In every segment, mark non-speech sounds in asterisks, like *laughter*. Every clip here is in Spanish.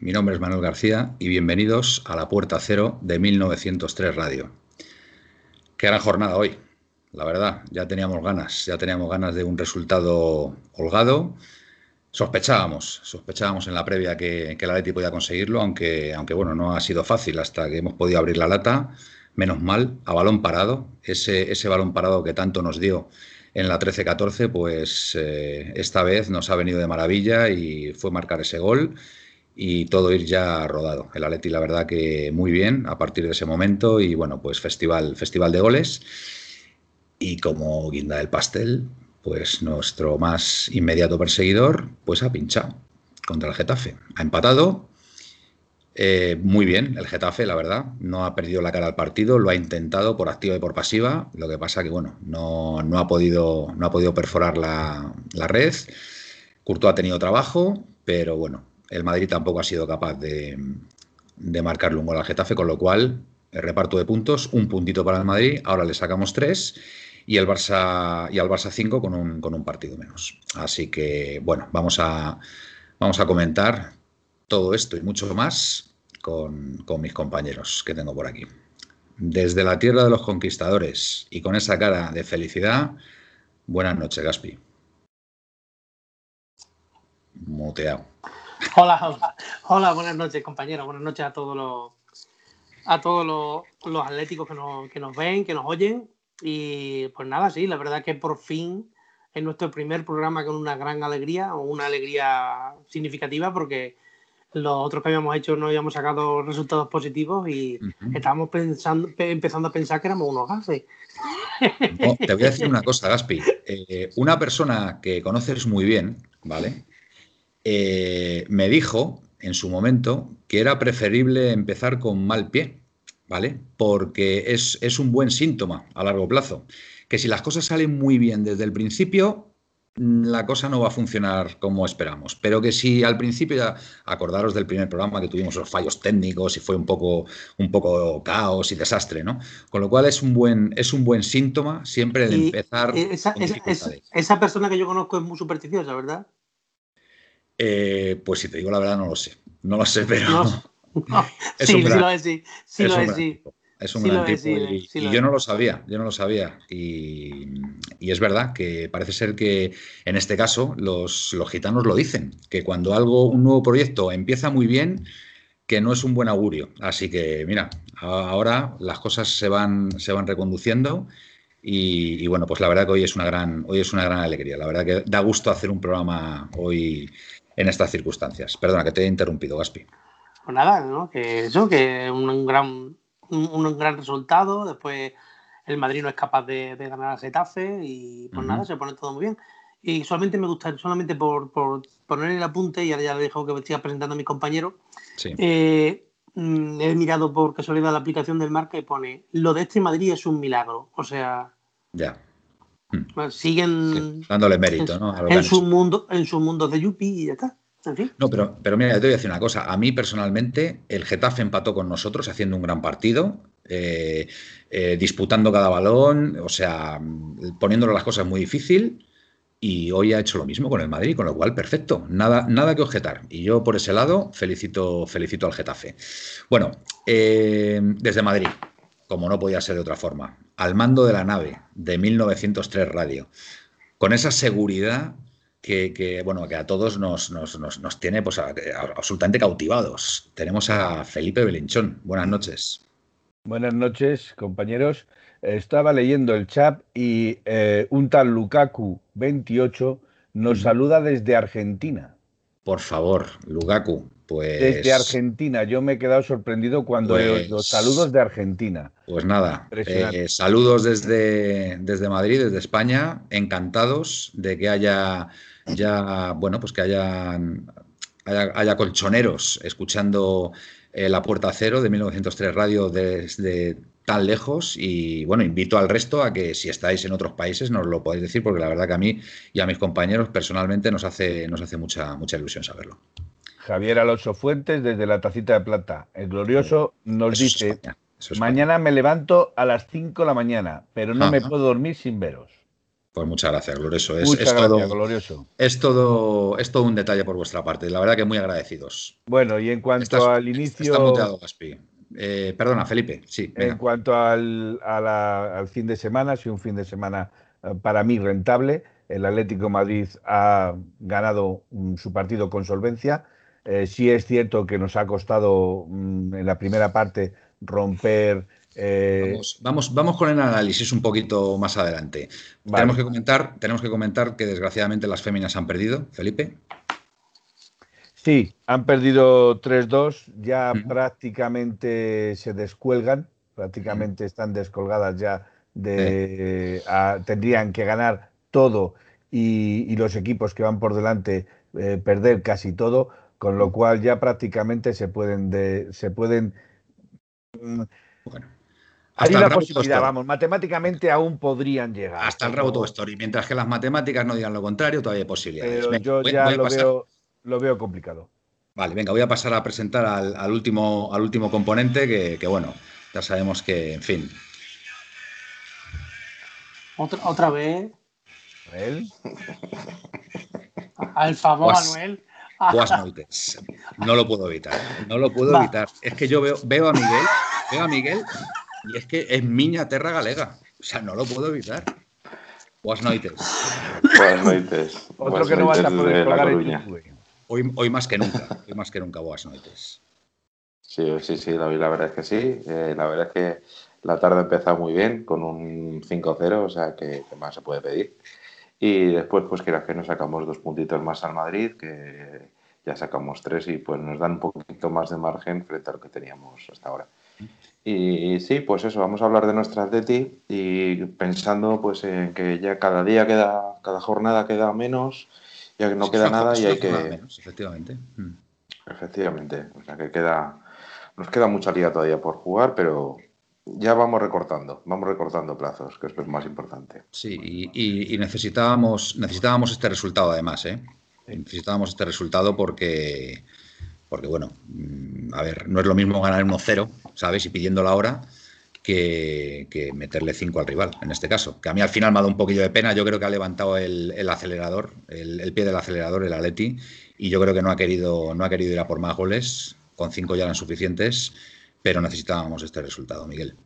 Mi nombre es Manuel García y bienvenidos a la Puerta Cero de 1903 Radio. Qué gran jornada hoy, la verdad. Ya teníamos ganas, ya teníamos ganas de un resultado holgado. Sospechábamos, sospechábamos en la previa que, que el podía conseguirlo, aunque, aunque bueno, no ha sido fácil hasta que hemos podido abrir la lata. Menos mal, a balón parado, ese, ese balón parado que tanto nos dio en la 13-14, pues eh, esta vez nos ha venido de maravilla y fue marcar ese gol y todo ir ya rodado. El Atleti, la verdad que muy bien a partir de ese momento y bueno, pues festival, festival de goles. Y como guinda del pastel, pues nuestro más inmediato perseguidor, pues ha pinchado contra el Getafe. Ha empatado. Eh, muy bien, el Getafe, la verdad, no ha perdido la cara al partido, lo ha intentado por activa y por pasiva. Lo que pasa que, bueno, no, no ha, podido, no ha podido perforar la, la red. Courtois ha tenido trabajo, pero bueno, el Madrid tampoco ha sido capaz de, de marcarle un gol al Getafe, con lo cual el reparto de puntos, un puntito para el Madrid, ahora le sacamos tres y el Barça y al Barça cinco con un, con un partido menos. Así que bueno, vamos a, vamos a comentar todo esto y mucho más con, con mis compañeros que tengo por aquí. Desde la tierra de los conquistadores y con esa cara de felicidad, buenas noches, Gaspi. Muteado. Hola, hola, hola, buenas noches, compañeros. Buenas noches a todos los a todos los, los atléticos que nos, que nos ven, que nos oyen. Y pues nada, sí, la verdad que por fin es nuestro primer programa con una gran alegría, o una alegría significativa, porque los otros que habíamos hecho no habíamos sacado resultados positivos y uh -huh. estábamos pensando, empezando a pensar que éramos unos gases. No, te voy a decir una cosa, Gaspi. Eh, una persona que conoces muy bien, ¿vale? Eh, me dijo en su momento que era preferible empezar con mal pie, ¿vale? Porque es, es, un buen síntoma a largo plazo. Que si las cosas salen muy bien desde el principio, la cosa no va a funcionar como esperamos. Pero que si al principio ya acordaros del primer programa que tuvimos los fallos técnicos y fue un poco, un poco caos y desastre, ¿no? Con lo cual es un buen, es un buen síntoma siempre de Y empezar. esa, con esa, esa, dificultades. esa persona que yo conozco es muy supersticiosa, ¿verdad? Eh, pues si te digo la verdad, no lo sé. No lo sé, pero. No, *laughs* no. Es sí, un sí gran- lo es, sí. Sí es lo un es, sí. tipo. Es un Sí gran es, tipo sí, y, sí yo no lo sabía, yo no lo sabía. Y, y es verdad que parece ser que en este caso los, los gitanos lo dicen, que cuando algo, un nuevo proyecto empieza muy bien, que no es un buen augurio. Así que mira, ahora las cosas se van, se van reconduciendo y, y bueno, pues la verdad que hoy es una gran, hoy es una gran alegría. La verdad que da gusto hacer un programa hoy en estas circunstancias. Perdona que te he interrumpido, Gaspi. Pues nada, ¿no? Que eso, que un, gran, un, un gran resultado. Después el Madrid no es capaz de, de ganar a Getafe y pues Ujú. nada, se pone todo muy bien. Y solamente me gusta, solamente por, por poner el apunte, y ahora ya le dejo que me siga presentando a mis compañeros, Sí. eh, mm, he mirado por casualidad la aplicación del marca y pone, lo de este Madrid es un milagro. O sea, Ya. Pues, siguen Sí, dándole mérito, ¿no? A lo en mundo, en su mundo de Yupi y ya está. En fin. No, pero, pero mira, yo te voy a decir una cosa. A mí personalmente, el Getafe empató con nosotros haciendo un gran partido, eh, eh, disputando cada balón, o sea, mm, poniéndole las cosas muy difícil. Y hoy ha hecho lo mismo con el Madrid, con lo cual, perfecto. Nada, nada que objetar. Y yo, por ese lado, felicito, felicito al Getafe. Bueno, eh, desde Madrid, como no podía ser de otra forma, al mando de la nave de 1903 Radio, con esa seguridad que, que, bueno, que a todos nos, nos, nos, nos tiene pues, a- a- absolutamente cautivados. Tenemos a Felipe Belinchón. Buenas noches. Buenas noches, compañeros. Estaba leyendo el chat y eh, un tal Lukaku 28 nos saluda desde Argentina. Por favor, Lukaku, pues... Desde Argentina. Yo me he quedado sorprendido cuando Pues- los saludos de Argentina. Pues nada, eh, saludos desde, desde Madrid, desde España, encantados de que haya ya, bueno, pues que hayan, haya, haya colchoneros escuchando eh, La Puerta Cero de 1903 Radio desde tan lejos y bueno, invito al resto a que si estáis en otros países nos lo podéis decir porque la verdad que a mí y a mis compañeros personalmente nos hace, nos hace mucha, mucha ilusión saberlo. Javier Alonso Fuentes desde la Tacita de Plata. El glorioso nos Eso dice, España, España. mañana me levanto a las 5 de la mañana, pero no me puedo dormir sin veros. Pues muchas gracias, Glorioso. Es, Muchas es gracias, todo, glorioso. Es todo, es todo un detalle por vuestra parte. La verdad que muy agradecidos. Bueno, y en cuanto Estás- al inicio... Está muteado, Gaspi. Eh, perdona, Felipe. Sí, venga. En cuanto al, a la- al fin de semana, ha sido un fin de semana eh, para mí rentable. El Atlético de Madrid ha ganado su partido con solvencia. Eh, sí es cierto que nos ha costado mm, en la primera parte romper. eh, Vamos, vamos, vamos con el análisis un poquito más adelante. Vale. Tenemos, que comentar, tenemos que comentar que desgraciadamente las féminas han perdido, Felipe. Sí, han perdido 3-2, ya prácticamente se descuelgan, prácticamente están descolgadas ya de... a- tendrían que ganar todo y, y los equipos que van por delante eh, perder casi todo, con lo cual ya prácticamente se pueden... de- se pueden mm, Bueno. hay Hasta el una rabo posibilidad, vamos, matemáticamente aún podrían llegar. Hasta el rabo todo story. Mientras que las matemáticas no digan lo contrario, todavía hay posibilidades. Pero Venga, yo voy- ya voy a lo pasar- veo, lo veo complicado. Vale, venga, voy a pasar a presentar al, al último, al último componente que, que, bueno, ya sabemos que, en fin, Otra, otra vez, Él, al famoso Pues- Manuel. Boas noites. No lo puedo evitar. No lo puedo Va. evitar. Es que yo veo, veo a Miguel, veo a Miguel y es que es miña terra galega. O sea, no lo puedo evitar. Boas noites. Buenas noches. otro Buenas que no vas a poder colgar en. Hoy, hoy más que nunca. Hoy más que nunca, boas noites. Sí, sí, sí, la, la verdad es que sí. Eh, la verdad es que la tarde ha empezado muy bien con un 5-0, o sea que, que más se puede pedir. Y después, pues quieras que nos sacamos dos puntitos más al Madrid, que ya sacamos tres y pues nos dan un poquito más de margen frente a lo que teníamos hasta ahora. Y sí, pues eso, vamos a hablar de nuestra Atleti y pensando pues en que ya cada día queda, cada jornada queda menos, ya que no queda nada y hay que... menos, efectivamente. Mm. Efectivamente, o sea que queda, nos queda mucha liga todavía por jugar, pero ya vamos recortando, vamos recortando plazos, que es lo más importante. Sí, y, y- y necesitábamos, necesitábamos este resultado además, ¿eh? Necesitábamos este resultado porque, porque bueno, mm, a ver, no es lo mismo ganar 1-0, ¿sabes? Y pidiendo la hora que, que meterle 5 al rival, en este caso. Que a mí al final me ha dado un poquillo de pena, yo creo que ha levantado el, el acelerador, el, el pie del acelerador, el Atleti, y yo creo que no ha querido, no ha querido ir a por más goles, con 5 ya eran suficientes, pero necesitábamos este resultado, Miguel.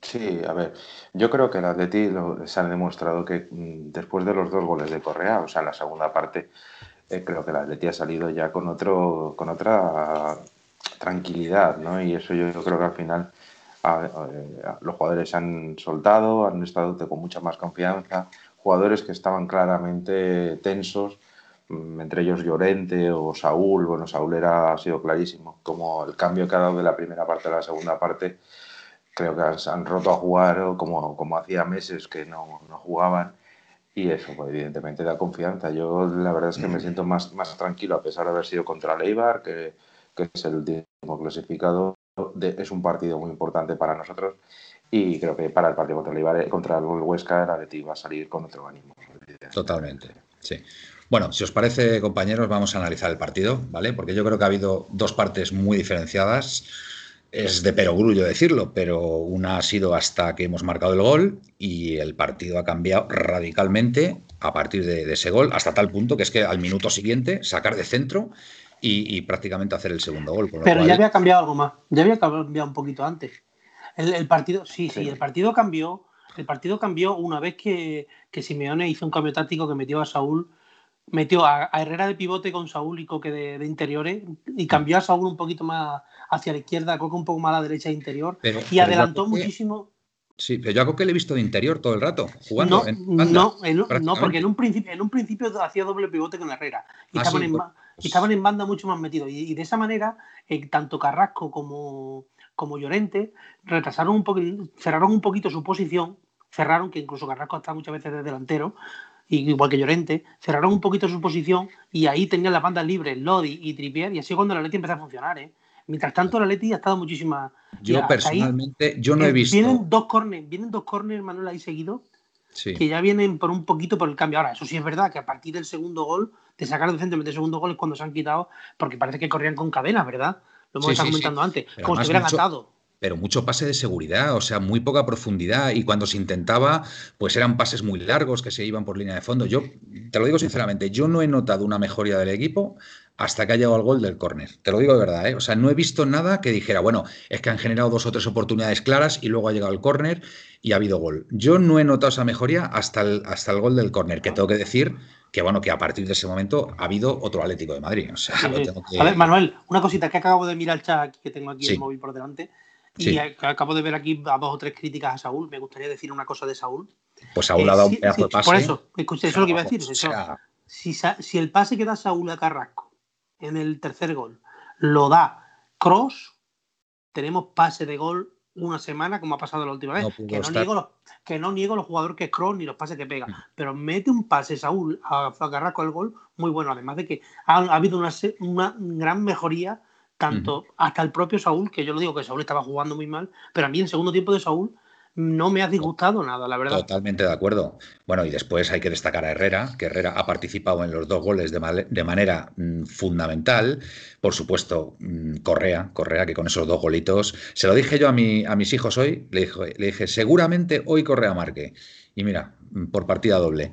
Sí, a ver, yo creo que el Atleti lo- se han demostrado que mm, después de los dos goles de Correa, o sea, la segunda parte, eh, creo que el Atleti ha salido ya con otro, con otra tranquilidad, ¿no? Y eso yo, creo que al final a- los jugadores se han soltado, han estado con mucha más confianza, jugadores que estaban claramente tensos, entre ellos Llorente o Saúl, bueno, Saúl era, ha sido clarísimo, como el cambio que ha dado de la primera parte a la segunda parte creo que han roto a jugar como, como hacía meses que no, no jugaban y eso pues, evidentemente da confianza. Yo la verdad es que me siento más, más tranquilo a pesar de haber sido contra Leibar, que, que es el último clasificado. De- es un partido muy importante para nosotros y creo que para el partido contra Leibar, eh, contra el Huesca, el Atleti va a salir con otro ánimo. Totalmente, sí. Bueno, si os parece, compañeros, vamos a analizar el partido, ¿vale? Porque yo creo que ha habido dos partes muy diferenciadas. Es de perogrullo decirlo, pero una ha sido hasta que hemos marcado el gol y el partido ha cambiado radicalmente a partir de, de ese gol, hasta tal punto que es que al minuto siguiente sacar de centro y, y prácticamente hacer el segundo gol. Pero cual- ya había cambiado algo más. Ya había cambiado un poquito antes. El, el partido, sí, sí, Sí. el partido cambió. El partido cambió una vez que, que Simeone hizo un cambio táctico que metió a Saúl metió a, Herrera de pivote con Saúl y Coque de, interiores y cambió a Saúl un poquito más hacia la izquierda, Coque un poco más a la derecha interior y adelantó muchísimo. Sí, pero yo a Coque le he visto de interior todo el rato, jugando. No, no, no, porque en un, principio, en un principio hacía doble pivote con Herrera y, ah, estaban, en, pues, estaban, en, banda mucho más metidos. Y, de esa manera, eh, tanto Carrasco como, como Llorente retrasaron un poquito, cerraron un poquito su posición, cerraron, que incluso Carrasco está muchas veces de delantero, igual que Llorente, cerraron un poquito su posición y ahí tenían las bandas libres, Lodi y Trippier, y así cuando la Leti empezó a funcionar, ¿eh? Mientras tanto, la Leti ha estado muchísimas. Yo personalmente, yo no he visto. Vienen dos corners, vienen dos corners, Manuel, ahí seguidos, que ya vienen por un poquito por el cambio. Ahora, eso sí es verdad que a partir del segundo gol, de sacar decentemente el segundo gol es cuando se han quitado, porque parece que corrían con cadenas, ¿verdad? Lo hemos estado comentando antes, como si hubieran atado pero mucho pase de seguridad, o sea, muy poca profundidad y cuando se intentaba, pues eran pases muy largos que se iban por línea de fondo. Yo te lo digo sinceramente, yo no he notado una mejoría del equipo hasta que ha llegado el gol del córner. Te lo digo de verdad, ¿eh? o sea, no he visto nada que dijera, bueno, es que han generado dos o tres oportunidades claras y luego ha llegado el córner y ha habido gol. Yo no he notado esa mejoría hasta el, hasta el gol del córner, que tengo que decir que bueno, que a partir de ese momento ha habido otro Atlético de Madrid. A ver, Manuel, una cosita que acabo de mirar el chat que tengo aquí el móvil por delante. Y acabo de ver aquí a dos o tres críticas a Saúl. Me gustaría decir una cosa de Saúl. Pues Saúl ha dado un pedazo de pase. Por eso, escuché, eso es lo que iba a decir. si, si, el pase que da Saúl a Carrasco en el tercer gol lo da Cross, tenemos pase de gol una semana, como ha pasado la última vez. que, no niego los, que no niego los jugadores que es Cross ni los pases que pega. Mm. Pero mete un pase Saúl a, Carrasco el gol muy bueno. Además de que ha, habido una, una gran mejoría tanto hasta el propio Saúl, que yo lo digo que Saúl estaba jugando muy mal, pero a mí en segundo tiempo de Saúl no me ha disgustado nada, la verdad. Totalmente de acuerdo. Bueno, y después hay que destacar a Herrera, que Herrera ha participado en los dos goles de, manera mm, fundamental. Por supuesto, mm, Correa, Correa, que con esos dos golitos. Se lo dije yo a, mi, a mis hijos hoy, le dije, le dije, seguramente hoy Correa marque. Y mira, mm, por partida doble.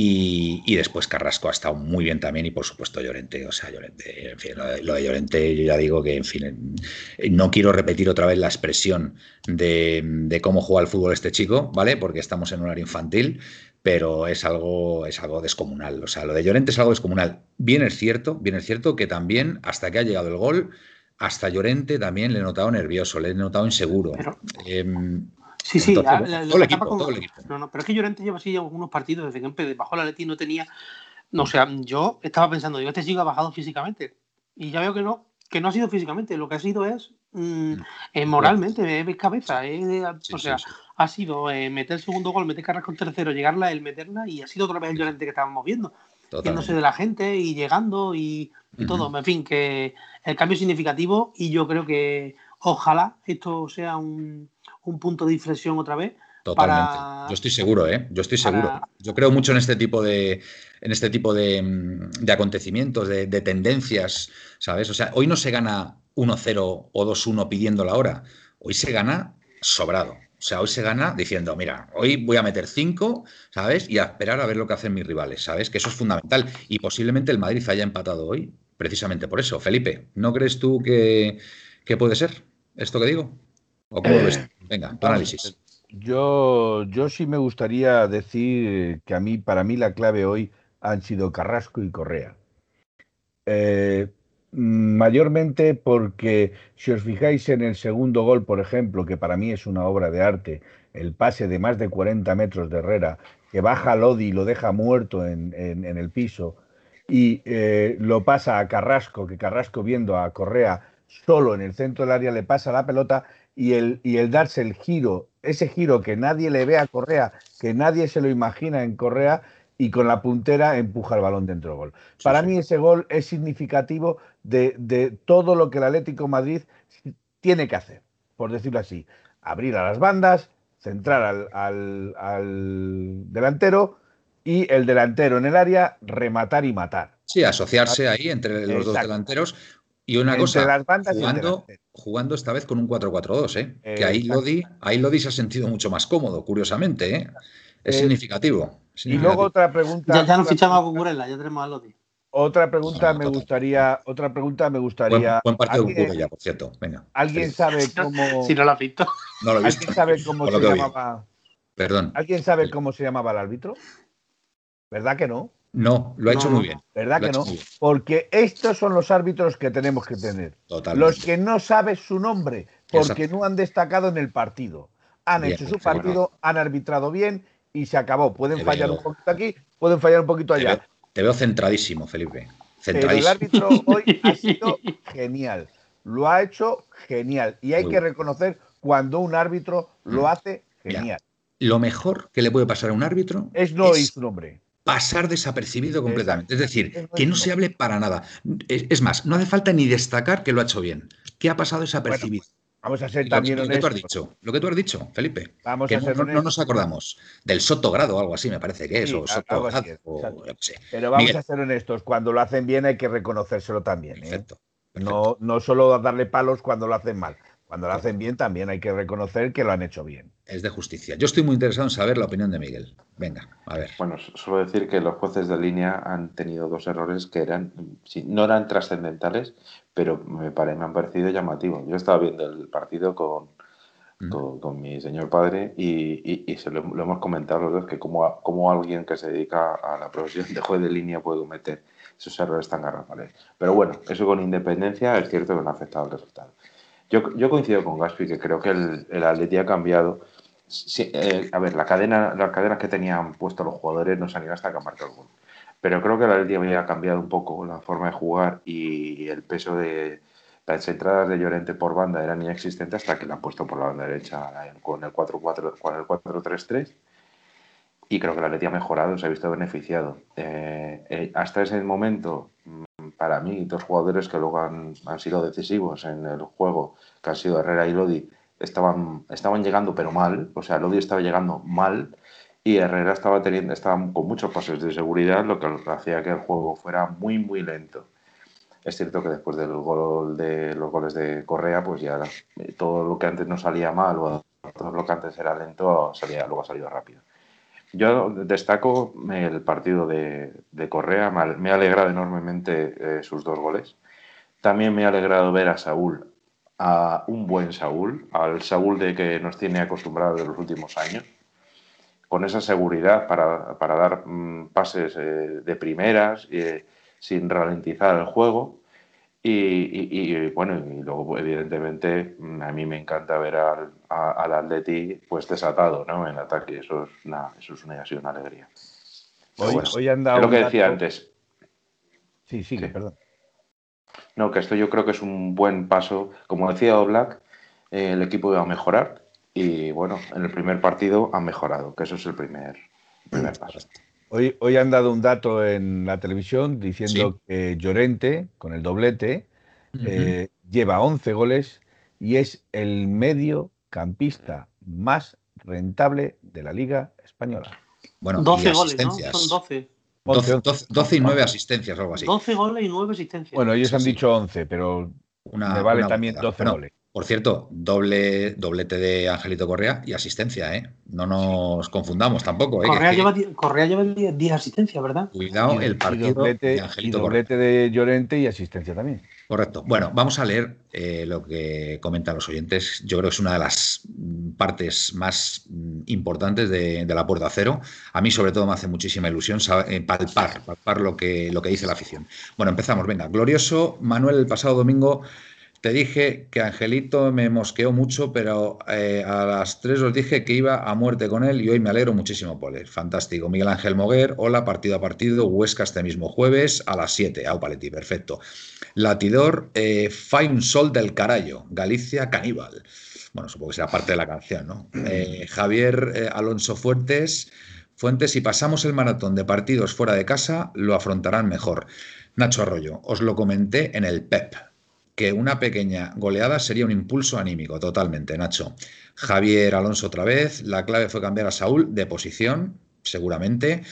Y, después Carrasco ha estado muy bien también y por supuesto Llorente, o sea, Llorente, en fin, lo de, Llorente yo ya digo que, en fin, no quiero repetir otra vez la expresión de, cómo juega el fútbol este chico, ¿vale? Porque estamos en un área infantil, pero es algo, es algo descomunal, o sea, lo de Llorente es algo descomunal. Bien es cierto, bien es cierto que también hasta que ha llegado el gol, hasta Llorente también le he notado nervioso, le he notado inseguro. Em, Sí, sí, todo, el equipo, No, no, pero es que Llorente lleva así algunos partidos desde que bajó la Leti no tenía. No, o sea, yo estaba pensando, digo, este chico ha bajado físicamente. Y ya veo que no, que no ha sido físicamente, lo que ha sido es mm, eh, moralmente, es cabeza. o sea, ha sido eh, meter el segundo gol, meter Carrasco tercero, llegarla, el meterla, y ha sido otra vez el Llorente que estábamos viendo. Yéndose de la gente y llegando y, todo. En fin, que el cambio es significativo y yo creo que ojalá esto sea un un punto de inflexión otra vez. Totalmente. Yo estoy seguro, ¿eh? Yo estoy seguro. Yo creo mucho en este tipo de, en este tipo de, mm, acontecimientos, de, tendencias, ¿sabes? O sea, hoy no se gana 1-0 o 2-1 pidiendo la hora. Hoy se gana sobrado. O sea, hoy se gana diciendo, mira, hoy voy a meter 5, ¿sabes? Y a esperar a ver lo que hacen mis rivales, ¿sabes? Que eso es fundamental. Y posiblemente el Madrid haya empatado hoy precisamente por eso. Felipe, ¿no crees tú que, que puede ser esto que digo? ¿O cómo ves? Venga, tu análisis. Yo, yo sí me gustaría decir que a mí, para mí la clave hoy han sido Carrasco y Correa. Eh, mayormente porque si os fijáis en el segundo gol, por ejemplo, que para mí es una obra de arte, el pase de más de 40 metros de Herrera, que baja Lodi y lo deja muerto en, el piso, y eh, lo pasa a Carrasco, que Carrasco viendo a Correa solo en el centro del área le pasa la pelota y el, y el darse el giro, ese giro que nadie le ve a Correa, que nadie se lo imagina en Correa, y con la puntera empuja el balón dentro del gol. Para mí ese gol es significativo de, todo lo que el Atlético Madrid tiene que hacer, por decirlo así. Abrir a las bandas, centrar al, delantero y el delantero en el área rematar y matar. Sí, asociarse ahí entre los dos delanteros. Y una cosa, jugando, jugando, esta vez con un 4-4-2, ¿eh? que ahí Lodi, ahí Lodi se ha sentido mucho más cómodo, curiosamente. ¿eh? Es eh, significativo, Y luego otra pregunta. Ya, ya nos fichamos a Cucurella, ya tenemos a Lodi. Otra pregunta me gustaría, otra pregunta me gustaría. Buen, partido de ya, por cierto. Venga. ¿Alguien sabe *laughs* cómo? si no lo has visto. No lo he visto. ¿Alguien sabe cómo se llamaba? Perdón. ¿Alguien sabe cómo se llamaba el árbitro? ¿Verdad que no? No, lo ha hecho muy bien. ¿Verdad que no? Porque estos son los árbitros que tenemos que tener. Totalmente. Los que no sabes su nombre porque Exacto. no han destacado en el partido. Han Bien, hecho su partido, han arbitrado bien y se acabó. Pueden Te fallar veo- un poquito aquí, pueden fallar un poquito Te allá. veo, te veo centradísimo, Felipe. Pero el Centradísimo. árbitro hoy *laughs* ha sido genial. Lo ha hecho genial. Y hay Muy que reconocer cuando un árbitro lo Mm. hace Ya. genial. Lo mejor que le puede pasar a un árbitro Es no oír su nombre. Pasar desapercibido completamente. Es decir, que no se hable para nada. Es, más, no hace falta ni destacar que lo ha hecho bien, que ha pasado desapercibido. Vamos a ser Lo, también lo que tú has honestos. dicho, lo que tú has dicho, Felipe. Vamos que a no, ser no- no honestos. nos acordamos del Soto Grado o algo así, me parece que es, Sí, o o sé. Pero vamos Miguel. a ser honestos. Cuando lo hacen bien hay que reconocérselo también. ¿eh? Perfecto. perfecto. No, no solo darle palos cuando lo hacen mal. Cuando lo hacen bien también hay que reconocer que lo han hecho bien. Es de justicia. Yo estoy muy interesado en saber la opinión de Miguel. Venga, a ver. Bueno, suelo decir que los jueces de línea han tenido dos errores que eran, sí, no eran trascendentales, pero me, pare- me han parecido llamativos. Yo estaba viendo el partido con, Mm. con, con mi señor padre y, y- y se lo, lo hemos comentado los dos, que como, como alguien que se dedica a la profesión de juez de línea puede cometer esos errores tan garrafales. Pero bueno, eso con independencia es cierto que no ha afectado al resultado. Yo, yo coincido con Gaspi que creo que el, el Atleti ha cambiado. Sí, eh, a ver, la cadena, las cadenas que tenían puestos los jugadores no ido hasta que marcado el gol. Pero creo que el Atleti había cambiado un poco la forma de jugar y el peso de las entradas de Llorente por banda eran inexistentes hasta que la han puesto por la banda derecha con el 4-4, con el 4-3-3 y creo que el Atleti ha mejorado, se ha visto beneficiado. Eh, eh, hasta ese momento, para mí, dos jugadores que luego han, han sido decisivos en el juego, que han sido Herrera y Lodi, estaban, estaban llegando pero mal, o sea, Lodi estaba llegando mal y Herrera estaba teniendo, estaban con muchos pases de seguridad, lo que hacía que el juego fuera muy, muy lento. Es cierto que después del gol de los goles de Correa, pues ya eh, todo lo que antes no salía mal o todo lo que antes era lento, salía, luego ha salido rápido. Yo destaco el partido de, de Correa, me ha- alegrado enormemente eh, sus dos goles. También me ha alegrado ver a Saúl, a un buen Saúl, al Saúl de que nos tiene acostumbrados en los últimos años, con esa seguridad para, para dar mm, pases eh, de primeras, eh, sin ralentizar el juego. Y, y- y, bueno, y luego evidentemente mm, a mí me encanta ver al, a- al Atleti pues desatado ¿no? en ataque, eso es una, eso es una, ha sido una alegría. Hoy, bueno, hoy han dado es lo que decía antes, Sí, sigue, Sí. perdón. no, que esto yo creo que es un buen paso. Como decía Oblak, eh, el equipo iba a mejorar y bueno, en el primer partido han mejorado, que eso es el primer, el primer paso. Hoy, hoy han dado un dato en la televisión diciendo que Llorente, con el doblete, eh, lleva 11 goles y es el mediocampista más rentable de la Liga Española. Bueno, 12 y goles, ¿no? Son 12. 12, 11, 12 12 y 9 asistencias, algo así. 12 goles y 9 asistencias. Bueno, ellos Sí, han sí. dicho 11, pero Una- me vale una también burrada. 12 Bueno, goles. Por cierto, doble, doblete de Angelito Correa y asistencia, ¿eh? No nos confundamos tampoco, ¿eh? Correa, Que- lleva, die- Correa lleva 10 10 asistencias, ¿verdad? Cuidado Y- el y partido doblete, de y Angelito Correa. doblete de Llorente y asistencia también. Correcto. Bueno, vamos a leer eh, lo que comentan los oyentes. Yo creo que es una de las mm, partes más mm, importantes de, de la puerta cero. A mí, sobre todo, me hace muchísima ilusión eh, palpar, palpar lo que, lo que dice la afición. Bueno, empezamos. Venga, glorioso Manuel, el pasado domingo te dije que Angelito me mosqueó mucho, pero eh, a las 3 os dije que iba a muerte con él y hoy me alegro muchísimo por él. Fantástico. Miguel Ángel Moguer, hola, partido a partido, Huesca este mismo jueves a las 7. Au Paleti, perfecto. Latidor, eh, Fai un sol del carallo, Galicia caníbal. Bueno, supongo que será parte de la canción, ¿no? Eh, Javier eh, Alonso Fuentes, Fuentes, si pasamos el maratón de partidos fuera de casa, lo afrontarán mejor. Nacho Arroyo, os lo comenté en el PEP, que una pequeña goleada sería un impulso anímico, totalmente, Nacho. Javier Alonso otra vez, la clave fue cambiar a Saúl de posición, seguramente.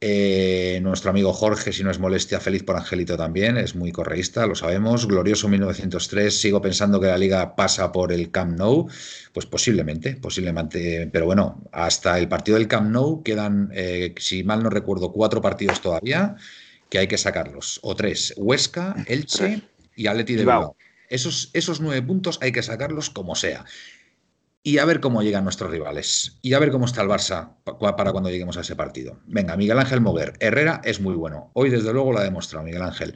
Eh, nuestro amigo Jorge, si no es molestia, feliz por Angelito también, es muy correísta, lo sabemos. Glorioso 1903, sigo pensando que la liga pasa por el Camp Nou, pues posiblemente, posiblemente, pero bueno, hasta el partido del Camp Nou quedan, eh, si mal no recuerdo, cuatro partidos todavía que hay que sacarlos, o tres, Huesca, Elche. Y Atleti de Bilbao. Esos, esos nueve puntos hay que sacarlos como sea. y a ver cómo llegan nuestros rivales. Y a ver cómo está el Barça para cuando lleguemos a ese partido. Venga, Miguel Ángel Moguer. Herrera es muy bueno. Hoy, desde luego, lo ha demostrado Miguel Ángel.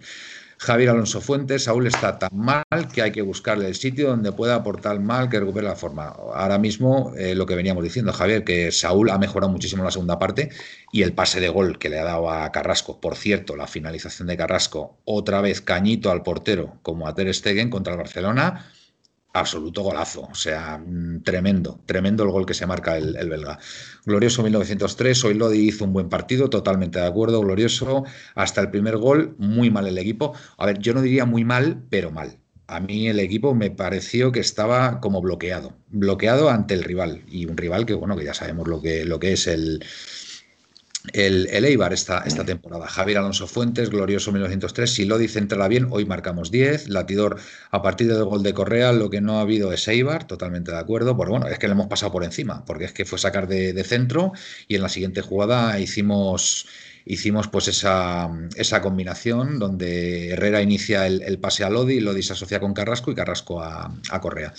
Javier Alonso Fuentes, Saúl está tan mal que hay que buscarle el sitio donde pueda aportar mal que recupere la forma. Ahora mismo, eh, lo que veníamos diciendo, Javier, que Saúl ha mejorado muchísimo en la segunda parte y el pase de gol que le ha dado a Carrasco, por cierto, la finalización de Carrasco, otra vez cañito al portero como a Ter Stegen contra el Barcelona, absoluto golazo. O sea, mm, tremendo, tremendo el gol que se marca el, belga. Glorioso 1903, hoy Lodi hizo un buen partido, totalmente de acuerdo, glorioso. Hasta el primer gol, muy mal el equipo. A ver, yo no diría muy mal, pero mal. A mí el equipo me pareció que estaba como bloqueado, bloqueado ante el rival. Y un rival que, bueno, que ya sabemos lo que, lo que es el, el, Eibar esta, esta, temporada. Javier Alonso Fuentes, glorioso 1903. Si lo dice entrará bien, hoy marcamos 10. Latidor a partir del gol de Correa, lo que no ha habido es Eibar, totalmente de acuerdo. Pues bueno, es que le hemos pasado por encima, porque es que fue sacar de, centro y en la siguiente jugada hicimos hicimos pues esa, esa, combinación donde Herrera inicia el, pase a Lodi, Lodi se asocia con Carrasco y Carrasco a, a Correa.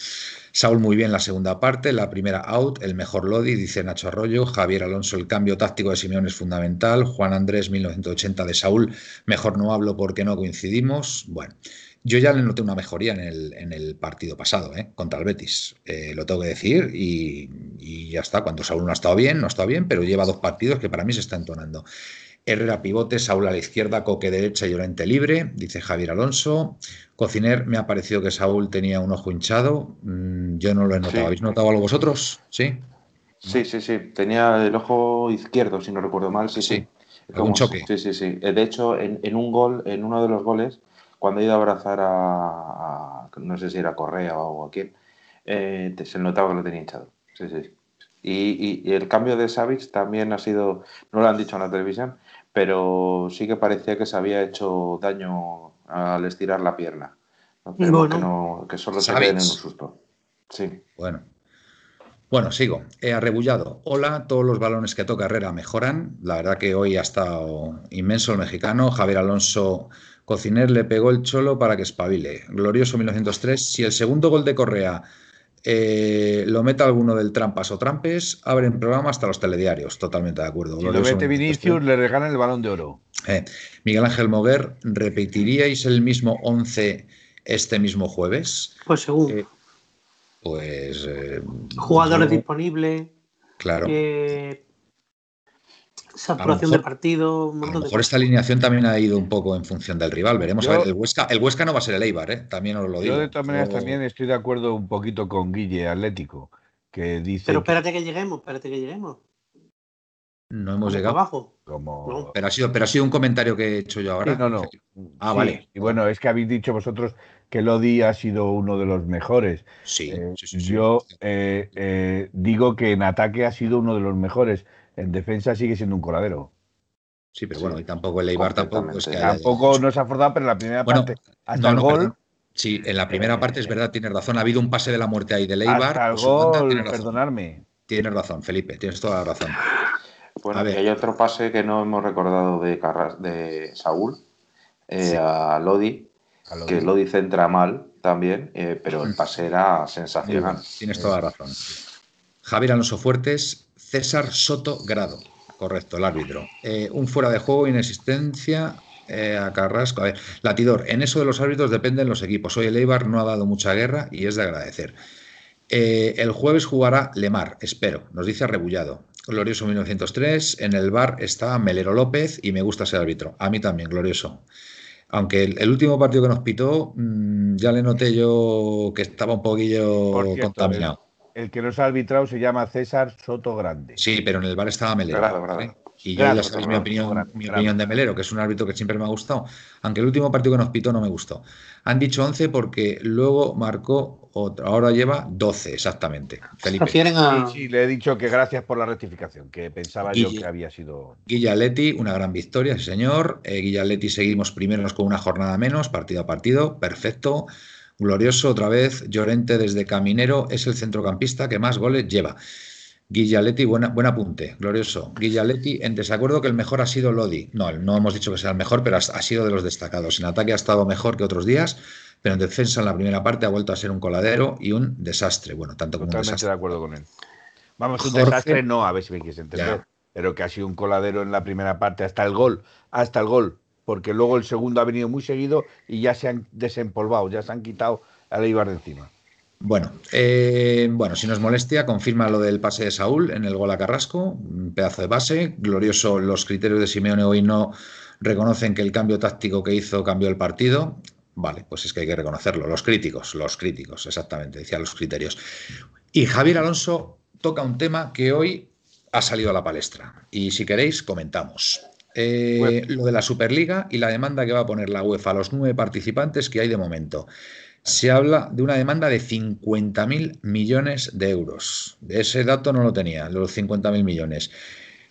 Saúl muy bien la segunda parte, la primera out, el mejor Lodi, dice Nacho Arroyo, Javier Alonso, el cambio táctico de Simeón es fundamental, Juan Andrés 1980 de Saúl, mejor no hablo porque no coincidimos. Bueno, yo ya le noté una mejoría en el, en el partido pasado, ¿eh? contra el Betis, eh, lo tengo que decir, y, y, ya está, cuando Saúl no ha estado bien, no ha estado bien, pero lleva dos partidos que para mí se está entonando. Herrera pivote, Saúl a la izquierda, Coque derecha y Llorente libre, dice Javier Alonso. Cociner, me ha parecido que Saúl tenía un ojo hinchado. Mm, yo no lo he notado. ¿Habéis notado algo vosotros? Sí. Sí, sí, sí. Tenía el ojo izquierdo, si no recuerdo mal. Sí, sí. Como, un choque. Sí, sí, sí. De hecho, en, un gol, en uno de los goles, cuando he ido a abrazar a, no sé si era Correa o a quién, eh, se notaba que lo tenía hinchado. Sí, sí. Y, el cambio de Savage también ha sido, no lo han dicho en la televisión, pero sí que parecía que se había hecho daño al estirar la pierna. que, solo se queden en un susto. Sí. Bueno. Bueno, sigo. He arrebullado. Hola, todos los balones que toca Herrera mejoran. La verdad que hoy ha estado inmenso el mexicano. Javier Alonso Cociner le pegó el cholo para que espabile. Glorioso 1903. Si el segundo gol de Correa eh, lo meta alguno del Trampas o Trampes, abren programa hasta los telediarios, totalmente de acuerdo. Si lo mete Vinicius, le regalan el balón de oro. Eh, Miguel Ángel Moguer, ¿repetiríais el mismo 11 este mismo jueves? Pues según. Eh, pues. Jugadores disponibles. Claro saturación de partido. a lo mejor esta alineación también ha ido un poco en función del rival. Veremos a ver. El Huesca, el Huesca no va a ser el Eibar, ¿eh? también os lo digo. Yo de todas maneras también estoy de acuerdo un poquito con Guille Atlético, que dice. Pero espérate que, lleguemos, espérate que lleguemos. No hemos llegado. Abajo. Pero, ha sido, pero ha sido un comentario que he hecho yo ahora. no, no. Ah, vale. Y bueno, es que habéis dicho vosotros que Lodi ha sido uno de los mejores. Sí. Eh, yo eh, eh, digo que en ataque ha sido uno de los mejores en defensa sigue siendo un coladero. Sí, pero bueno, y tampoco el Eibar tampoco. Es que tampoco no se ha forzado, pero en la primera parte, hasta el gol. sí, en la primera parte es verdad, tienes razón. Ha habido un pase de la muerte ahí del Eibar. Hasta el gol, perdonarme. Tienes razón, Felipe, tienes toda la razón. Bueno, y hay otro pase que no hemos recordado de, de Saúl, eh, a, Lodi, que Lodi centra mal también, eh, pero el pase era sensacional. Tienes toda la razón. Javier Alonso Fuertes, César Soto Grado. Correcto, el árbitro. Eh, un fuera de juego, inexistencia eh, a Carrasco. A ver, Latidor, en eso de los árbitros dependen los equipos. Hoy el Eibar no ha dado mucha guerra y es de agradecer. Eh, el jueves jugará Lemar, espero, nos dice Rebullado. Glorioso 1903, en el bar está Melero López y me gusta ese árbitro. A mí también, glorioso. Aunque el, último partido que nos pitó, mm, ya le noté yo que estaba un poquillo contaminado el que nos ha arbitrado se llama César Soto Grande. Sí, pero en el bar estaba Melero. ¿eh? Y yo ya sabéis mi, opinión, mi opinión de Melero, que es un árbitro que siempre me ha gustado, aunque el último partido que nos pitó no me gustó. Han dicho 11 porque luego marcó otro, ahora lleva 12 exactamente. Felipe. *laughs* Sí, le he dicho que gracias por la rectificación, que pensaba yo que había sido. Guillaletti, una gran victoria, sí señor. Eh, Guillaletti seguimos primeros con una jornada menos, partido a partido, perfecto. Glorioso otra vez, Llorente desde Caminero es el centrocampista que más goles lleva. Guillaletti, buena, buen apunte, glorioso. Guillaletti, en desacuerdo que el mejor ha sido Lodi. No, no hemos dicho que sea el mejor, pero ha, sido de los destacados. En ataque ha estado mejor que otros días, pero en defensa en la primera parte ha vuelto a ser un coladero y un desastre. Bueno, tanto como un desastre. de acuerdo con él. Vamos, un desastre no, a ver si me quieres entender, Ya. pero que ha sido un coladero en la primera parte hasta el gol, hasta el gol, porque luego el segundo ha venido muy seguido y ya se han desempolvado, ya se han quitado a Eibar de encima. Bueno, eh, bueno, si nos molestia, confirma lo del pase de Saúl en el gol a Carrasco, un pedazo de pase, glorioso. Los criterios de Simeone hoy no reconocen que el cambio táctico que hizo cambió el partido. Vale, pues es que hay que reconocerlo. Los críticos, los críticos, exactamente, decía los criterios. Y Javier Alonso toca un tema que hoy ha salido a la palestra. Y si queréis, comentamos. Eh, Bueno. Lo de la Superliga y la demanda que va a poner la UEFA a los nueve participantes que hay de momento. Se habla de una demanda de 50.000 millones de euros. De ese dato no lo tenía, los 50.000 millones.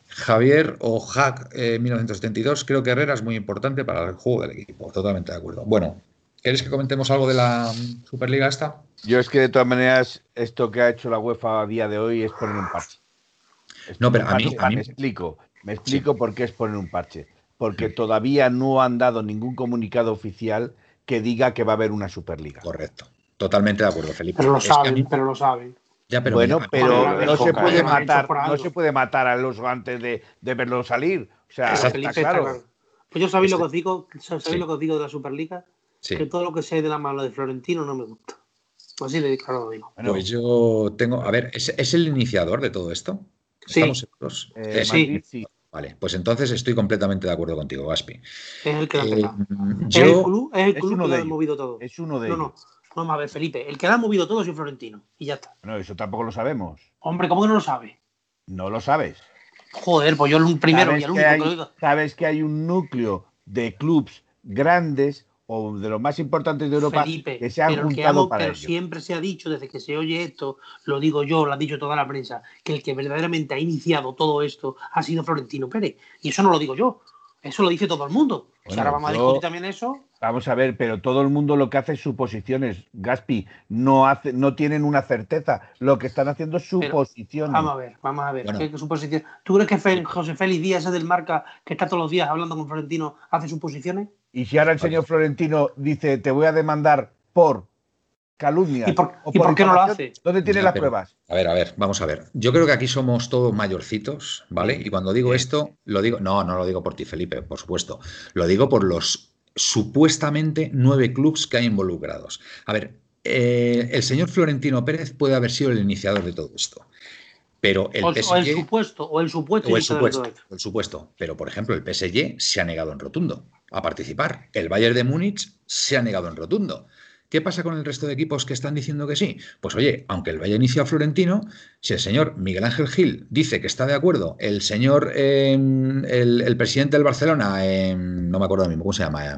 Javier o Hack eh, 1972, creo que Herrera es muy importante para el juego del equipo. Totalmente de acuerdo. Bueno, ¿queréis que comentemos algo de la Superliga esta? Yo es que de todas maneras, esto que ha hecho la UEFA a día de hoy es poner un parche. Es No, pero mí- a mí- me explico, me explico por qué es poner un parche. Porque todavía no han dado ningún comunicado oficial que diga que va a haber una Superliga. Correcto. Totalmente de acuerdo, Felipe. Pero lo saben, mí- pero lo saben. ya, pero bueno, mira, pero no se puede eh. matar, no se puede matar al oso antes de, de verlo salir. O sea, Exacto. Felipe está está claro. Pues yo sabéis lo Este- que os digo, sabéis Sí. lo que os digo de la Superliga, sí. que todo lo que sé de la mano de Florentino no me gusta. Así de claro lo digo. Bueno, Pues yo tengo, a ver, ¿es, es el iniciador de todo esto? Sí. ¿Estamos seguros? eh, sí. Madrid sí. Vale, pues entonces estoy completamente de acuerdo contigo, Gaspi. Es el que lo ha Eh, empezado. Es el yo, club, es el es club uno que lo ha movido todo. Es uno de No, ellos. no. Vamos a ver, Felipe. El que lo ha movido todo es Florentino. Y ya está. Bueno, eso tampoco lo sabemos. Hombre, ¿cómo que no lo sabe? No lo sabes. Joder, pues yo el primero sabes y el que único hay, que lo digo. sabes que hay un núcleo de clubs grandes o de los más importantes de Europa Felipe, que se han pero, el que juntado amo- para pero ello. siempre se ha dicho, desde que se oye esto, lo digo yo, lo ha dicho toda la prensa, que el que verdaderamente ha iniciado todo esto ha sido Florentino Pérez. Y eso no lo digo yo, eso lo dice todo el mundo. ahora vamos a discutir también eso, Vamos a ver, pero todo el mundo lo que hace es suposiciones. Gaspi, no hace, no tienen una certeza. Lo que están haciendo es suposiciones. vamos a ver, vamos a ver. Bueno. ¿qué- qué suposición? ¿Tú crees que José Félix Díaz, ese del Marca, que está todos los días hablando con Florentino, hace suposiciones? Y si ahora el señor Florentino dice, te voy a demandar por calumnia. ¿Y por- o y por qué no lo difamación", hace? ¿Dónde tiene las pero- pruebas? a ver, a ver, vamos a ver. Yo creo que aquí somos todos mayorcitos, ¿vale? Y cuando digo esto, lo digo, no, no lo digo por ti, Felipe, por supuesto. Lo digo por los supuestamente nueve clubs que hay involucrados. A ver, eh, el señor Florentino Pérez puede haber sido el iniciador de todo esto. Pero el o, o el PSG supuesto, o el supuesto. O el supuesto, el supuesto. Pero, por ejemplo, el PSG se ha negado en rotundo a participar. El Bayern de Múnich se ha negado en rotundo. ¿Qué pasa con el resto de equipos que están diciendo que sí? Pues oye, aunque el Bayern inició a Florentino, si el señor Miguel Ángel Gil dice que está de acuerdo, el señor, eh, el, el presidente del Barcelona, eh, no me acuerdo mismo, ¿cómo se llama? Eh,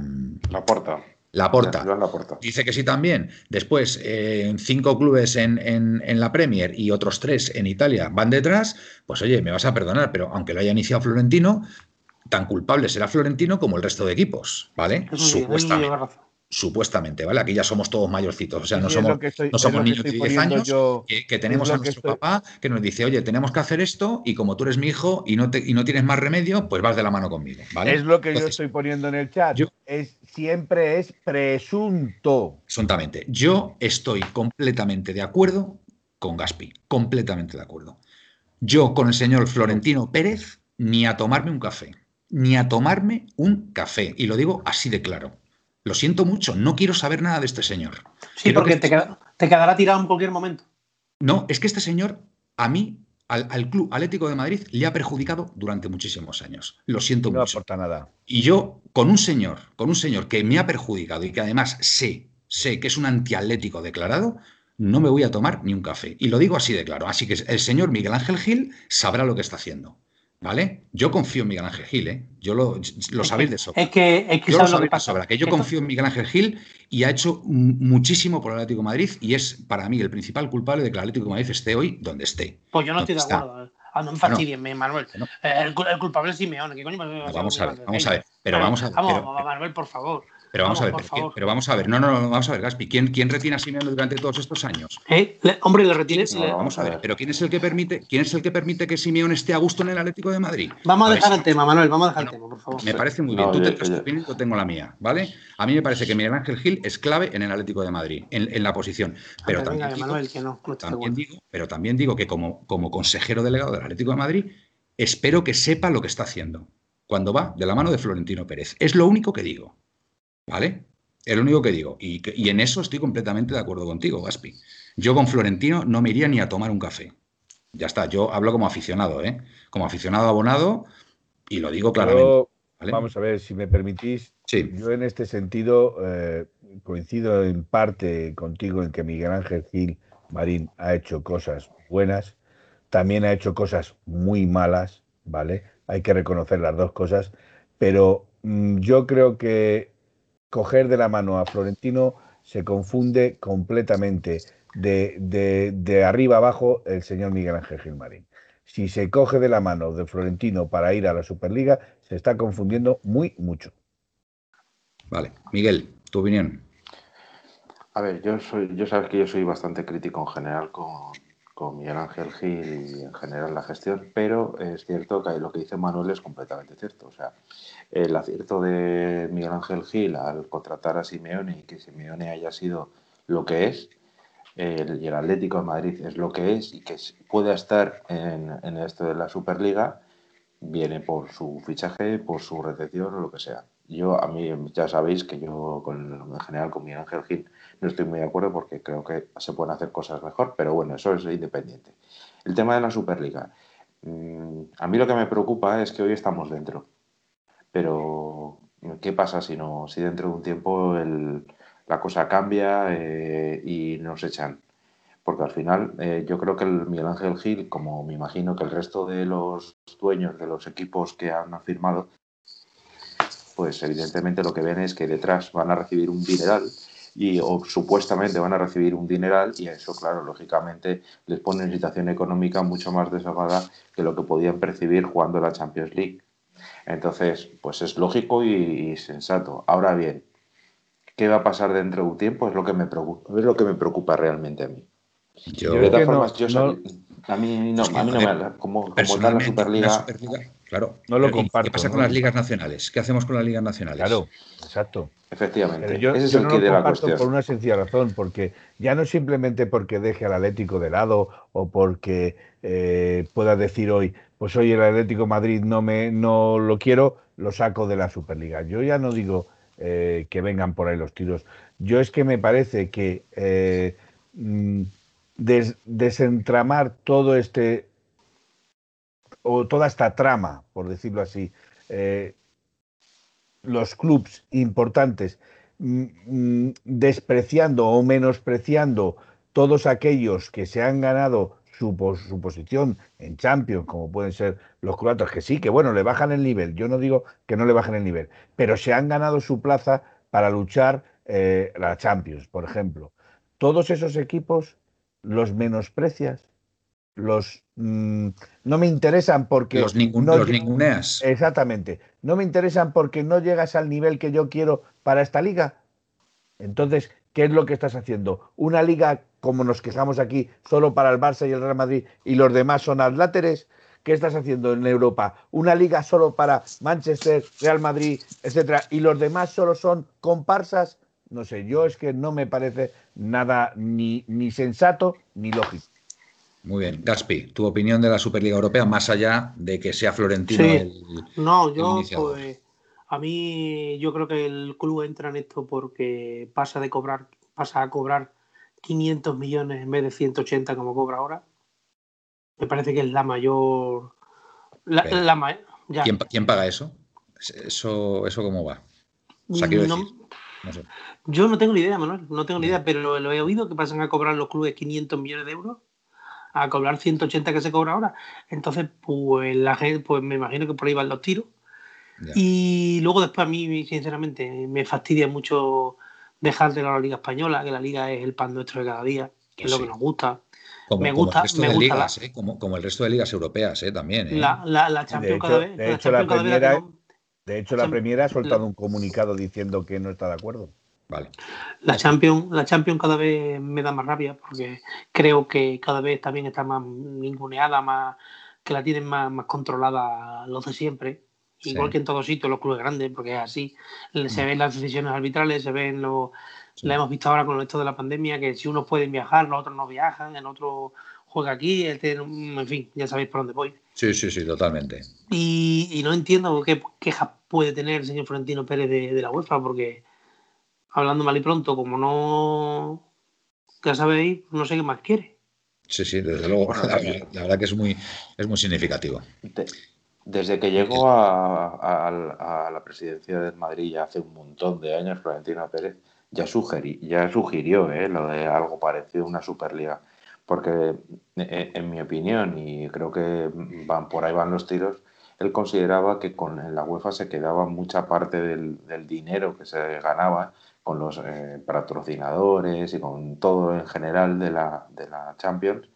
La porta. Laporta. Joan Laporta. Dice que sí también. Después, eh, cinco clubes en, en- en la Premier y otros tres en Italia van detrás. Pues oye, me vas a perdonar, pero aunque lo haya iniciado Florentino, tan culpable será Florentino como el resto de equipos, ¿vale? Eso Supuestamente. Supuestamente, ¿vale? Aquí ya somos todos mayorcitos. O sea, no Sí, somos, estoy- no niños de estoy 10 poniendo años yo- que, que tenemos a nuestro estoy- papá que nos dice, oye, tenemos que hacer esto y como tú eres mi hijo y no, te, y no tienes más remedio, pues vas de la mano conmigo, ¿vale? Es lo que yo estoy poniendo en el chat. yo- es, siempre es presunto. Absolutamente. Yo estoy completamente de acuerdo con Gaspi, completamente de acuerdo. Yo con el señor Florentino Pérez ni a tomarme un café, ni a tomarme un café. Y lo digo así de claro. Lo siento mucho, no quiero saber nada de este señor. Sí, Quiero porque que- te, queda- te quedará tirado en cualquier momento. No, es que este señor a mí, al, al Club Atlético de Madrid, le ha perjudicado durante muchísimos años. Lo siento No mucho. aporta nada. Y yo, con un señor, con un señor que me ha perjudicado y que además sé, sé que es un antiatlético declarado, no me voy a tomar ni un café. Y lo digo así de claro. Así que el señor Miguel Ángel Gil sabrá lo que está haciendo. ¿Vale? Yo confío en Miguel Ángel Gil, ¿eh? Yo lo, lo sabéis de sobra. Es que, es que Yo lo sabes lo que sabéis de pasa. sobra, que yo confío en Miguel Ángel Gil y ha hecho muchísimo por el Atlético de Madrid y es para mí el principal culpable de que el Atlético de Madrid esté hoy donde esté. Pues yo no estoy de acuerdo. eh. Ah, no me fastidien, Manuel. No. Eh, El, cul- el culpable es Simeone. ¿Qué coño me- me- vamos a ver, vamos a ver. Pero vamos a ver. Vamos, pero- Manuel, por favor. Pero vamos, a ver, pero, vamos a ver, no, no, vamos a ver, Gaspi, ¿quién, quién retiene a Simeone durante todos estos años? ¿Eh? hombre, le retiene. vamos a ver, pero ¿quién es el que permite, quién es el que permite que Simeone esté a gusto en el Atlético de Madrid? Vamos a, dejar el tema, Manuel, vamos a dejar el tema, por favor. Me parece muy bien. Tú te tu opinión, yo tengo la mía, ¿vale? A mí me parece que Miguel Ángel Gil es clave en el Atlético de Madrid, en, la posición. Pero también, digo, pero también digo que como, como consejero delegado del Atlético de Madrid, espero que sepa lo que está haciendo cuando va de la mano de Florentino Pérez. Es lo único que digo. ¿Vale? Es lo único que digo. Y, en eso estoy completamente de acuerdo contigo, Gaspi. Yo con Florentino no me iría ni a tomar un café. Ya está, yo hablo como aficionado, ¿eh? Como aficionado abonado y lo digo claramente. Vamos a ver, si me permitís. Yo en este sentido eh, coincido en parte contigo en que Miguel Ángel Gil Marín ha hecho cosas buenas, también ha hecho cosas muy malas, ¿vale? hay que reconocer las dos cosas, pero mm, yo creo que coger de la mano a Florentino se confunde completamente de, de, arriba abajo el señor Miguel Ángel Gilmarín. Si se coge de la mano de Florentino para ir a la Superliga, se está confundiendo muy mucho. Vale, Miguel, tu opinión. A ver, yo soy, yo sabes que yo soy bastante crítico en general con, con Miguel Ángel Gil y en general la gestión, pero es cierto que lo que dice Manuel es completamente cierto. O sea, el acierto de Miguel Ángel Gil al contratar a Simeone y que Simeone haya sido lo que es, el, y el Atlético de Madrid es lo que es y que pueda estar en, en esto de la Superliga, viene por su fichaje, por su recepción o lo que sea. Yo, a mí, ya sabéis que yo, con, en general, con Miguel Ángel Gil no estoy muy de acuerdo porque creo que se pueden hacer cosas mejor, pero bueno, eso es independiente. El tema de la Superliga. Mm, a mí lo que me preocupa es que hoy estamos dentro. Pero, ¿qué pasa si no? Si dentro de un tiempo la cosa cambia eh, y nos echan. Porque al final eh, yo creo que el Miguel Ángel Gil, como me imagino que el resto de los dueños de los equipos que han firmado, pues evidentemente lo que ven es que detrás van a recibir un dineral y o supuestamente van a recibir un dineral y eso, claro, lógicamente les pone en situación económica mucho más desahogada que lo que podían percibir jugando la Champions League. Entonces, pues es lógico y, sensato. Ahora bien, ¿qué va a pasar dentro de un tiempo? Es lo que me preocupa, es lo que me preocupa realmente a mí. Yo, de todas formas, yo a mí no, a mí no me como, como tal la Superliga, claro. No lo comparto. ¿Qué pasa con las ligas nacionales? ¿Qué hacemos con las ligas nacionales? Claro, exacto. Efectivamente. Yo, Ese es el no lo de la cuestión. por una sencilla razón, porque ya no simplemente porque deje al Atlético de lado o porque eh, pueda decir hoy, pues hoy el Atlético Madrid no me no lo quiero, lo saco de la Superliga. Yo ya no digo eh, que vengan por ahí los tiros. Yo es que me parece que eh, mm, desentramar todo este o toda esta trama, por decirlo así, eh, los clubes importantes mm, mm, despreciando o menospreciando todos aquellos que se han ganado su, su, posición en Champions, como pueden ser los croatas, que sí, que bueno, le bajan el nivel, yo no digo que no le bajen el nivel, pero se han ganado su plaza para luchar eh, la Champions, por ejemplo. Todos esos equipos los menosprecias, los mm, no me interesan porque los, ninguneas. Exactamente, no me interesan porque no llegas al nivel que yo quiero para esta liga. Entonces, ¿qué es lo que estás haciendo? Una liga como nos quejamos aquí, solo para el Barça y el Real Madrid y los demás son atláteres. ¿Qué estás haciendo en Europa? Una liga solo para Manchester, Real Madrid, etcétera, y los demás solo son comparsas no sé, yo es que no me parece nada ni, ni sensato ni lógico. Muy bien. Gaspi, tu opinión de la Superliga Europea, más allá de que sea Florentino el. No, yo, pues. A mí, yo creo que el club entra en esto porque pasa de cobrar, pasa a cobrar 500 millones en vez de 180 como cobra ahora. Me parece que es la mayor. La, ¿Quién, paga eso? ¿Eso, eso cómo va? O sea, quiero decir, no sé. Yo no tengo ni idea, Manuel, no tengo ni idea, pero lo he oído que pasan a cobrar los clubes 500 millones de euros a cobrar 180 que se cobra ahora. Entonces, pues la gente, pues me imagino que por ahí van los tiros. Y luego después a mí, sinceramente, me fastidia mucho dejar de la Liga Española, que la Liga es el pan nuestro de cada día, que es lo que nos gusta. Como, me gusta, el resto de ligas, ¿eh? como, el resto de ligas europeas ¿eh? también. ¿eh? La, la, Champions cada vez. De hecho, la, Premier, De hecho, la Premier ha soltado un comunicado diciendo que no está de acuerdo. Vale. La Champions, la Champions cada vez me da más rabia porque creo que cada vez también está más ninguneada, más que la tienen más, más controlada los de siempre. Igual que en todos sitios, los clubes grandes, porque es así. Se mm. ven las decisiones arbitrales, se ven los. La hemos visto ahora con esto de la pandemia, que si unos pueden viajar, los otros no viajan, el otro juega aquí, este, en fin, ya sabéis por dónde voy. Sí, sí, sí, totalmente. Y, no entiendo qué quejas puede tener el señor Florentino Pérez de, la UEFA, porque hablando mal y pronto, como no, ya sabéis, no sé qué más quiere. Sí, sí, desde luego. *laughs* La, verdad que es muy, es muy significativo. Desde que llegó a, la presidencia de Madrid ya hace un montón de años, Florentino Pérez ya, ya sugirió ¿eh? lo de algo parecido a una Superliga. Porque, e, en mi opinión, y creo que van por ahí van los tiros, él consideraba que con la UEFA se quedaba mucha parte del, dinero que se ganaba con los eh, patrocinadores y con todo en general de la, de la Champions,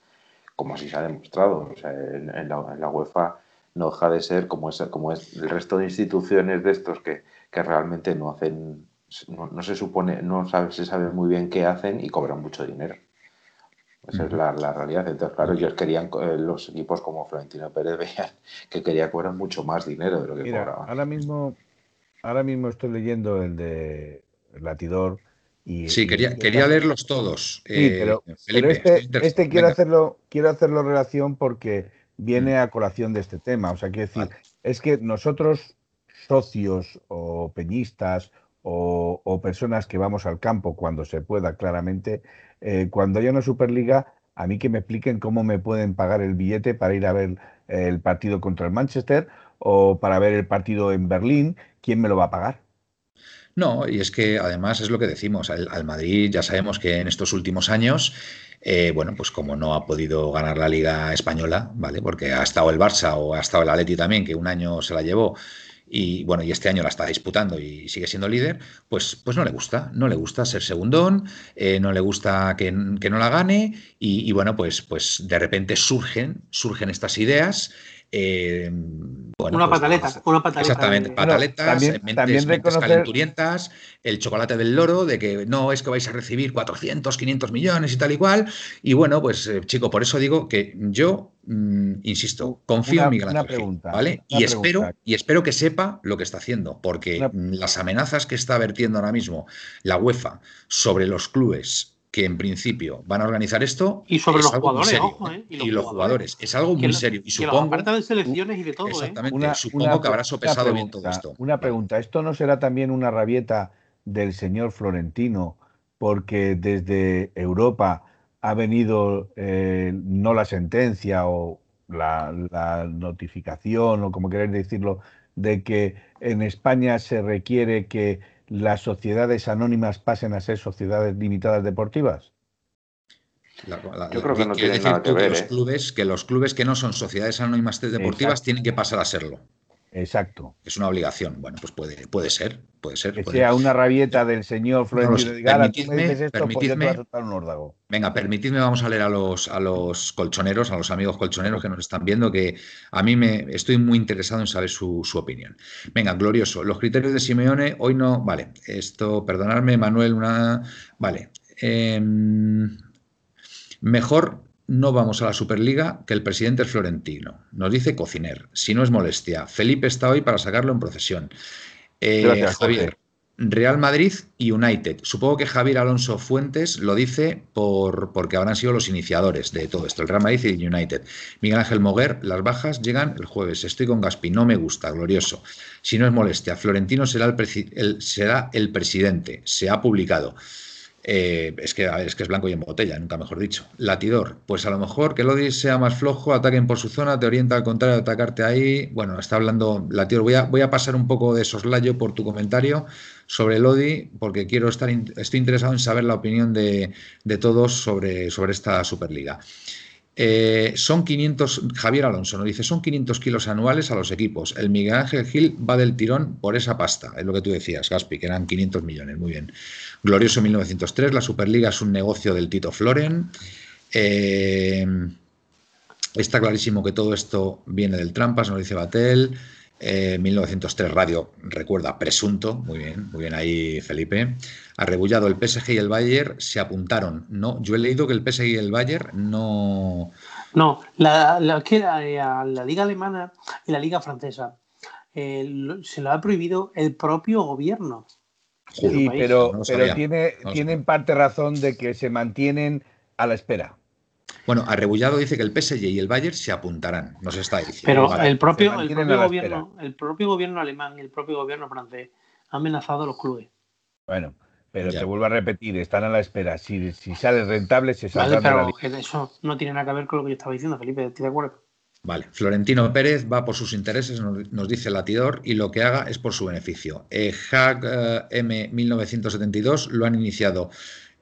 como así se ha demostrado. O sea, en, la, en la UEFA no deja de ser como es, como es el resto de instituciones de estos que, realmente no hacen, no, se supone, no sabe, se sabe muy bien qué hacen y cobran mucho dinero. Esa es la, realidad. Entonces, claro, ellos querían, eh, los equipos como Florentino Pérez *laughs* veían que quería cobrar mucho más dinero de lo que Mira, Ahora mismo, ahora mismo estoy leyendo el de Latidor. Y, sí, quería, quería leerlos todos. Sí, eh, pero, este, este quiero hacerlo, quiero hacerlo relación porque viene mm. a colación de este tema. O sea, quiero decir, es que nosotros, socios o peñistas o, personas que vamos al campo cuando se pueda, claramente, eh, cuando haya una Superliga, a mí que me expliquen cómo me pueden pagar el billete para ir a ver el partido contra el Manchester o para ver el partido en Berlín, ¿quién me lo va a pagar? No, y es que además es lo que decimos, al Madrid ya sabemos que en estos últimos años eh, bueno, pues como no ha podido ganar la Liga Española, ¿vale? Porque ha estado el Barça o ha estado el Atleti también, que un año se la llevó y bueno, y este año la está disputando y sigue siendo líder, pues, pues no le gusta, no le gusta ser segundón, eh, no le gusta que, no la gane y, y, bueno, pues, pues de repente surgen, surgen estas ideas eh, una pues, pataleta, una pataleta. Exactamente, pataletas, también, mentes, calenturientas, el chocolate del loro, de que no es que vais a recibir 400, 500 millones y tal y cual. Y bueno, pues eh, chico, por eso digo que yo, mm, insisto, confío en Miguel Ángel, ¿vale? y, espero, y espero que sepa lo que está haciendo, porque las amenazas que está vertiendo ahora mismo la UEFA sobre los clubes que en principio van a organizar esto. Y sobre los jugadores, ojo, ¿eh? Y, los, jugadores. Es algo muy serio. Y supongo. de selecciones y de todo, ¿eh? Exactamente. supongo que habrá sopesado bien todo esto. Una pregunta. ¿Esto no será también una rabieta del señor Florentino? Porque desde Europa ha venido eh, no la sentencia o la, la notificación, o como queréis decirlo, de que en España se requiere que las sociedades anónimas pasen a ser sociedades limitadas deportivas? Yo creo que no tiene nada que ver. los, ¿eh? clubes, que los clubes que no son sociedades anónimas deportivas tienen que pasar a serlo. Exacto. Es una obligación. Bueno, pues puede, puede ser, puede ser. Que sea una rabieta del señor Florentino de Gala, permitidme, un Venga, permitidme, vamos a leer a los, a los colchoneros, a los amigos colchoneros que nos están viendo, que a mí me estoy muy interesado en saber su, opinión. Venga, glorioso. Los criterios de Simeone, hoy no. Vale, esto, perdonadme, Manuel, una. Vale. Em, mejor no vamos a la Superliga que el presidente es florentino. Nos dice Cociner, si no es molestia. Felipe está hoy para sacarlo en procesión. Eh, Javier, Real Madrid y United. Supongo que Javier Alonso Fuentes lo dice por, porque habrán sido los iniciadores de todo esto, el Real Madrid y el United. Miguel Ángel Moguer, las bajas llegan el jueves. Estoy con Gaspi, no me gusta, glorioso. Si no es molestia, Florentino será el, será el presidente, se ha publicado. Eh, es, que, es que es blanco y en botella, nunca mejor dicho. Latidor, pues a lo mejor que Lodi sea más flojo, ataquen por su zona, te orienta al contrario atacarte ahí. Bueno, está hablando Latidor. Voy a, voy a pasar un poco de soslayo por tu comentario sobre Lodi, porque quiero estar, estoy interesado en saber la opinión de, todos sobre esta Superliga. Eh, son 500, Javier Alonso nos dice, son 500 kilos anuales a los equipos. El Miguel Ángel Gil va del tirón por esa pasta, es lo que tú decías, Gaspi, que eran 500 millones, muy bien. Glorioso 1903, la Superliga es un negocio del Tito Floren. Eh, está clarísimo que todo esto viene del Trampas, nos dice Batel. 1903 eh, Radio, recuerda, presunto, muy bien, muy bien ahí Felipe. Arrebullado, el PSG y el Bayern se apuntaron. No, yo he leído que el PSG y el Bayern no. No, la, la, la, Liga Alemana y la Liga Francesa eh, se lo ha prohibido el propio gobierno. Sí, pero, pero tiene, tiene en parte razón de que se mantienen a la espera. Bueno, Arrebullado dice que el PSG y el Bayern se apuntarán, nos está diciendo. Pero el, propio, el, propio gobierno, el propio gobierno alemán y el propio gobierno francés han amenazado a los clubes. Bueno, pero te vuelvo a repetir, están a la espera. Si, si sale rentable, se saldrán vale, pero Eso no tiene nada que ver con lo que yo estaba diciendo, Felipe, ¿estoy de acuerdo? Vale, Florentino Pérez va por sus intereses, nos, dice el latidor, y lo que haga es por su beneficio. Eh, Hack eh, M 1972 lo han iniciado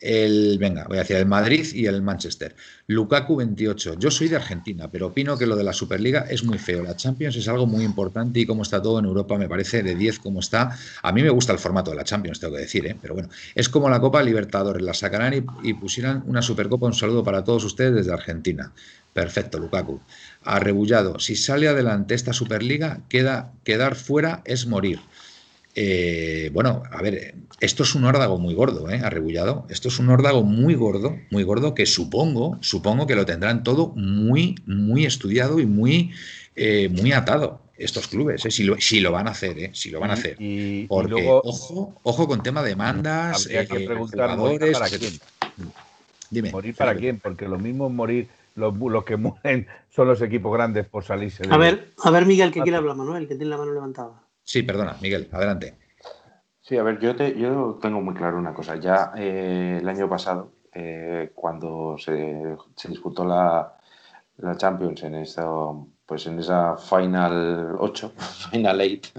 el, venga, voy a decir el Madrid y el Manchester. Lukaku 28. Yo soy de Argentina, pero opino que lo de la Superliga es muy feo. La Champions es algo muy importante y como está todo en Europa me parece de 10 como está. A mí me gusta el formato de la Champions, tengo que decir, ¿eh? pero bueno, es como la Copa Libertadores. La sacarán y, pusieran una Supercopa. Un saludo para todos ustedes desde Argentina. Perfecto, Lukaku. Arrebullado. Si sale adelante esta Superliga, queda, quedar fuera es morir. Eh, bueno, a ver, esto es un órdago muy gordo, ¿eh? Arrebullado. Esto es un órdago muy gordo, muy gordo, que supongo, supongo que lo tendrán todo muy, muy estudiado y muy, eh, muy atado estos clubes, ¿eh? si, lo, si, lo, van a hacer, ¿eh? si lo van a hacer. Y, Porque, ojo, ojo con tema de demandas, habría que preguntar para quién. Dime. ¿Morir para quién? Porque lo mismo morir, los, que *laughs* mueren son los equipos grandes por salirse de... A ver, a ver Miguel, que quiere hablar, Manuel, que tiene la mano levantada. Sí, perdona, Miguel, adelante. Sí, a ver, yo, te, yo tengo muy claro una cosa. Ya eh, el año pasado, eh, cuando se, disputó la, Champions en esa, pues en esa Final 8, *laughs* Final 8,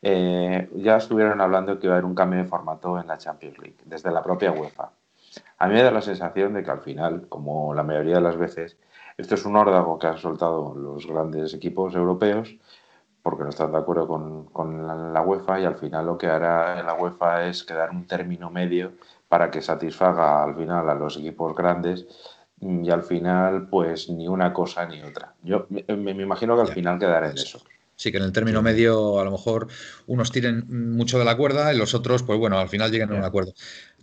eh, ya estuvieron hablando que iba a haber un cambio de formato en la Champions League, desde la propia UEFA. A mí me da la sensación de que al final, como la mayoría de las veces, esto es un órdago que han soltado los grandes equipos europeos porque no están de acuerdo con, la, UEFA y al final lo que hará la UEFA es quedar un término medio para que satisfaga al final a los equipos grandes y al final pues ni una cosa ni otra. Yo me, imagino que al final quedará en eso. Sí, que en el término medio a lo mejor unos tiren mucho de la cuerda y los otros, pues bueno, al final llegan a un acuerdo.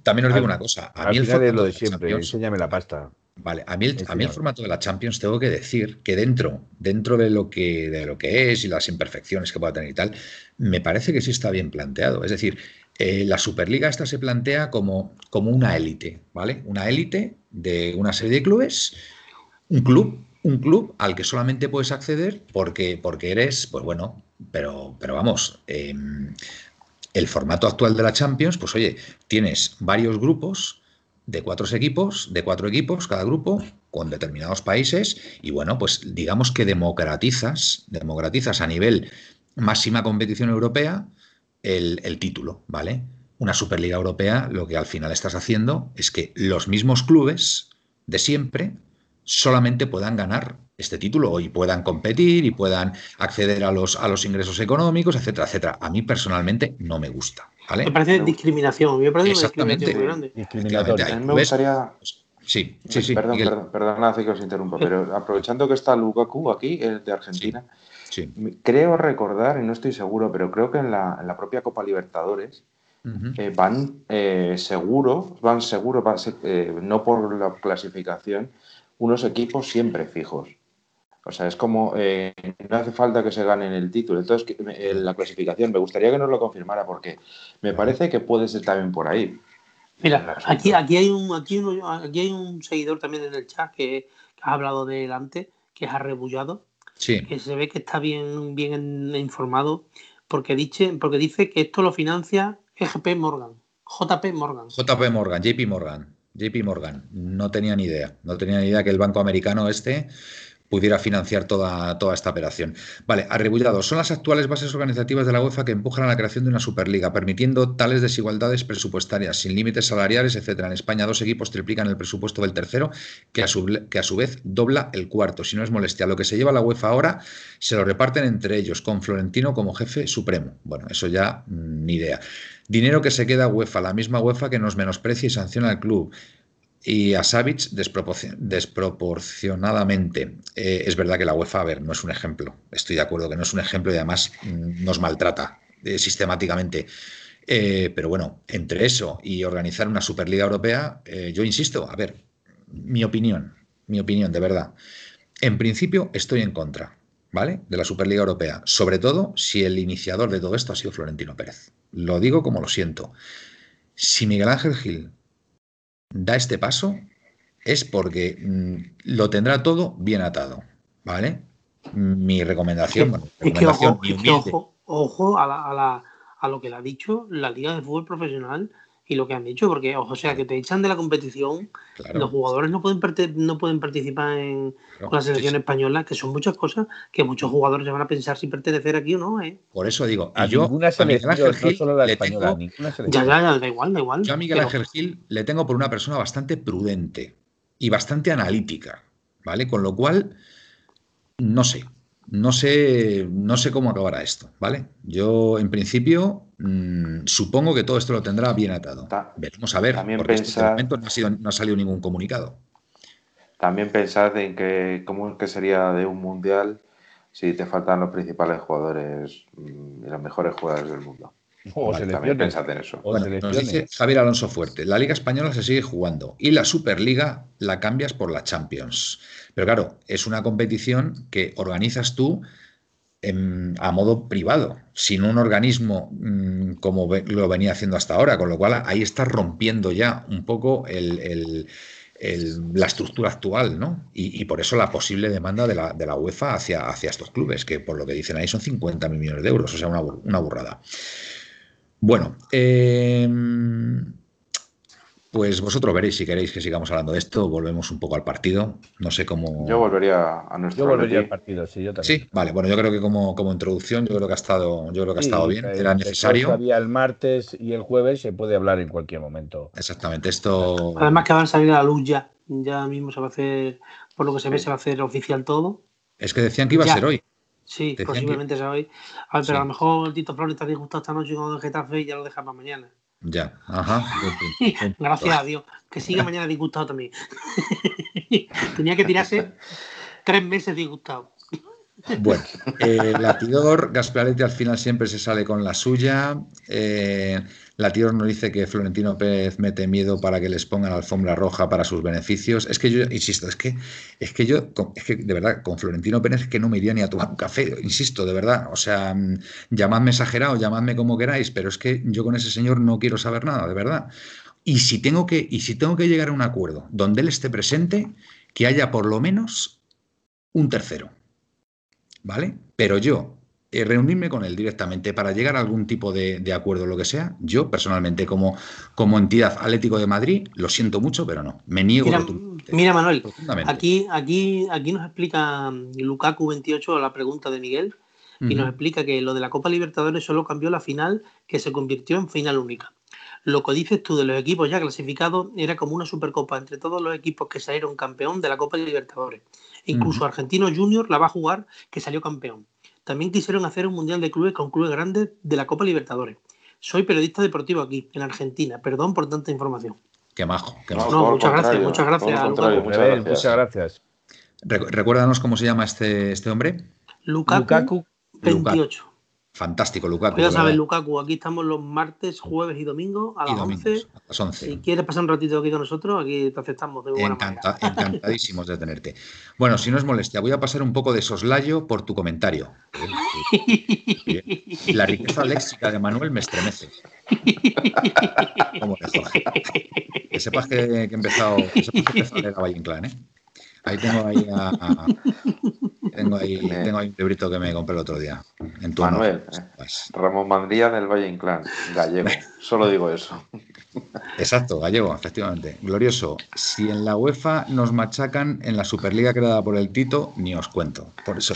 También os digo una cosa. A mí el es lo de siempre, enséñame la pasta. Vale, a mí, el, a mí el formato de la Champions tengo que decir que dentro, dentro de lo que, de lo que es y las imperfecciones que pueda tener y tal, me parece que sí está bien planteado. Es decir, eh, la Superliga esta se plantea como, como una élite, ¿vale? Una élite de una serie de clubes, un club, un club al que solamente puedes acceder porque, porque eres, pues bueno, pero, pero vamos, em, el formato actual de la Champions, pues oye, tienes varios grupos de cuatro equipos, de cuatro equipos cada grupo, con determinados países, y bueno, pues digamos que democratizas, democratizas a nivel máxima competición europea el, el título, ¿vale? Una Superliga Europea lo que al final estás haciendo es que los mismos clubes de siempre solamente puedan ganar este título y puedan competir y puedan acceder a los, a los ingresos económicos, etcétera, etcétera. A mí personalmente no me gusta. Me parece discriminación. Me parece Exactamente. Discriminatoria. A mí me gustaría. Sí, sí, sí. Perdón, perdón, perdón, que os interrumpa, pero aprovechando que está Lukaku aquí, el de Argentina, creo recordar, y no estoy seguro, pero creo que en la, propia Copa Libertadores eh, van eh, seguro, van seguro, eh, no por la clasificación, unos equipos siempre fijos. O sea, es como, eh, no hace falta que se ganen el título. Entonces, en la clasificación, me gustaría que nos lo confirmara porque me parece que puede ser también por ahí. Mira, aquí, aquí, hay un, aquí, aquí hay un seguidor también en el chat que, ha hablado delante, que es arrebullado, sí. que se ve que está bien, bien informado, porque dice, porque dice que esto lo financia GP Morgan, JP Morgan. JP Morgan, JP Morgan. JP Morgan, no tenía ni idea, no tenía ni idea que el banco americano este pudiera financiar toda, toda esta operación. Vale, arrebullado. Son las actuales bases organizativas de la UEFA que empujan a la creación de una Superliga, permitiendo tales desigualdades presupuestarias, sin límites salariales, etcétera. En España, dos equipos triplican el presupuesto del tercero, que a, su, que a su vez dobla el cuarto. Si no es molestia, lo que se lleva la UEFA ahora se lo reparten entre ellos, con Florentino como jefe supremo. Bueno, eso ya mm, ni idea. Dinero que se queda UEFA, la misma UEFA que nos menosprecia y sanciona al club y a Savic desproporcionadamente. Eh, es verdad que la UEFA, a ver, no es un ejemplo. Estoy de acuerdo que no es un ejemplo y además mm, nos maltrata eh, sistemáticamente. Eh, pero bueno, entre eso y organizar una Superliga Europea, yo insisto, a ver, mi opinión, mi opinión, de verdad. En principio estoy en contra, ¿vale? De la Superliga Europea, sobre todo si el iniciador de todo esto ha sido Florentino Pérez. Lo digo como lo siento. Si Miguel Ángel Gil da este paso es porque mm, lo tendrá todo bien atado, ¿vale? Mi recomendación, es que, ojo, ojo, a, a, lo que le ha dicho la Liga de Fútbol Profesional y lo que han dicho, porque, o sea, que te echan de la competición, los jugadores no pueden, no pueden participar en, con la selección española, que son muchas cosas que muchos jugadores se van a pensar si pertenecer aquí o no. ¿eh? Por eso digo, a yo ninguna selección, no solo la española, ninguna Ya, ya, da igual, da igual. Yo a Miguel Ángel Gil le tengo por una persona bastante prudente y bastante analítica, ¿vale? Con lo cual, no sé, no sé, no sé cómo acabará esto, ¿vale? Yo, en principio, mm, supongo que todo esto lo tendrá bien atado. Veremos a ver, también porque este momento no ha, sido, no ha salido ningún comunicado. También pensad en que cómo que sería de un mundial si te faltan los principales jugadores mm, y los mejores jugadores del mundo. O también pensad en eso. nos dice Javier Alonso Fuerte, la Liga Española se sigue jugando y la Superliga la cambias por la Champions. Pero claro, es una competición que organizas tú a modo privado, sin un organismo mm, como lo venía haciendo hasta ahora, con lo cual ahí estás rompiendo ya un poco la estructura actual, ¿no? Y, por eso la posible demanda de la, UEFA hacia, hacia, estos clubes, que por lo que dicen ahí son 50 millones de euros, o sea, una, una burrada. Bueno, eh, pues vosotros veréis si queréis que sigamos hablando de esto. Volvemos un poco al partido. No sé cómo. Yo volvería a nuestro. Yo volvería al partido, sí, yo también. Sí, vale. Bueno, yo creo que como, como introducción, yo creo que ha estado, yo creo que ha estado bien. Era necesario. el martes y el jueves se puede hablar en cualquier momento. Exactamente. Esto. Además que van a salir a la luz ya. Ya mismo se va a hacer, por lo que se ve, se va a hacer oficial todo. Es que decían que iba a ser hoy. Sí, posiblemente sea hoy. A ver, pero a lo mejor el Tito Flores está disgustado esta noche con el Getafe y ya lo deja para mañana. Ya, ajá. *laughs* Gracias a Dios. Que siga mañana disgustado también. *laughs* Tenía que tirarse tres meses disgustado. Bueno, eh, Latidor, Gasparetti al final siempre se sale con la suya. Eh, Latidor nos dice que Florentino Pérez mete miedo para que les pongan alfombra roja para sus beneficios. Es que yo, insisto, es que, es que yo, es que de verdad, con Florentino Pérez que no me iría ni a tomar un café, insisto, de verdad. O sea, mm, llamadme exagerado, llamadme como queráis, pero es que yo con ese señor no quiero saber nada, de verdad. Y si tengo que, y si tengo que llegar a un acuerdo donde él esté presente, que haya por lo menos un tercero. ¿vale? Pero yo, eh, reunirme con él directamente para llegar a algún tipo de, acuerdo, lo que sea, yo personalmente como, como entidad Atlético de Madrid, lo siento mucho, pero no, me niego. Mira, mira Manuel, aquí, aquí, aquí nos explica mm, Lukaku 28 la pregunta de Miguel y nos explica que lo de la Copa Libertadores solo cambió la final que se convirtió en final única. Lo que dices tú de los equipos ya clasificados era como una supercopa entre todos los equipos que salieron campeón de la Copa Libertadores. Incluso Argentino Junior la va a jugar, que salió campeón. También quisieron hacer un mundial de clubes con clubes grandes de la Copa Libertadores. Soy periodista deportivo aquí, en Argentina. Perdón por tanta información. Qué majo. Qué majo. muchas, gracias, muchas gracias, muchas gracias. Recuérdanos cómo se llama este, este hombre. Lukaku, 28. Fantástico, Lukaku. Ya sabes, Lukaku, aquí estamos los martes, jueves y domingos a las, 11. Si quieres pasar un ratito aquí con nosotros, aquí te aceptamos de buena *laughs* Encantadísimos de tenerte. Bueno, si no es molestia, voy a pasar un poco de soslayo por tu comentario. *laughs* La riqueza léxica de Manuel me estremece. *laughs* Que sepas que, he empezado, que sepas que he empezado a leer a Valle Inclán, ¿eh? Ahí tengo ahí, *laughs* tengo ahí, tengo ahí un librito que me compré el otro día. En tu Manuel, eh, pues. Ramón Mandría del Valle Inclán, gallego. *laughs* Solo digo eso. Exacto, gallego, efectivamente. Glorioso. Si en la UEFA nos machacan en la Superliga creada por el Tito, ni os cuento. Por eso.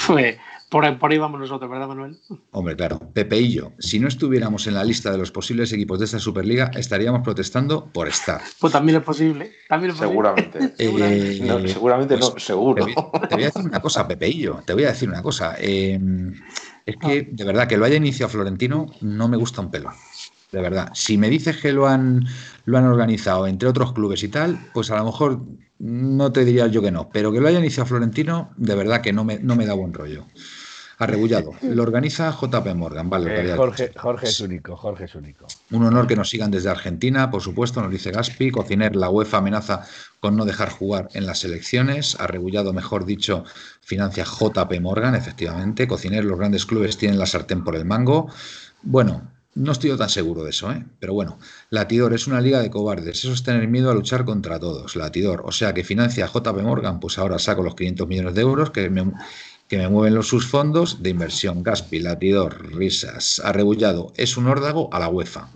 Por, por ahí vamos nosotros, ¿verdad, Manuel? Hombre, claro. Pepe y yo, si no estuviéramos en la lista de los posibles equipos de esta Superliga, estaríamos protestando por estar. Pues también es posible. También es *laughs* seguramente. Eh, no, seguramente no, pues, seguro. Te voy, a decir una cosa, Pepe y yo. Te voy a decir una cosa. Eh, es que, de verdad, que lo haya iniciado Florentino no me gusta un pelo. de verdad. Si me dices que lo han, lo han organizado entre otros clubes y tal, pues a lo mejor no te diría yo que no, pero que lo haya iniciado Florentino, de verdad que no me, no me da buen rollo. Arrebullado. Lo organiza JP Morgan, vale. Eh, Jorge, Jorge es único, Jorge es único. Un honor que nos sigan desde Argentina, por supuesto, nos dice Gaspi. Cociner, la UEFA amenaza con no dejar jugar en las elecciones. Arrebullado, mejor dicho, financia JP Morgan, efectivamente. Cociner, los grandes clubes tienen la sartén por el mango. Bueno, no estoy tan seguro de eso, ¿eh? pero bueno, Latidor es una liga de cobardes, eso es tener miedo a luchar contra todos, Latidor, o sea que financia JP Morgan, pues ahora saco los 500 millones de euros que me, que me mueven los, sus fondos de inversión, Gaspi, Latidor, risas, arrebullado, es un órdago a la UEFA.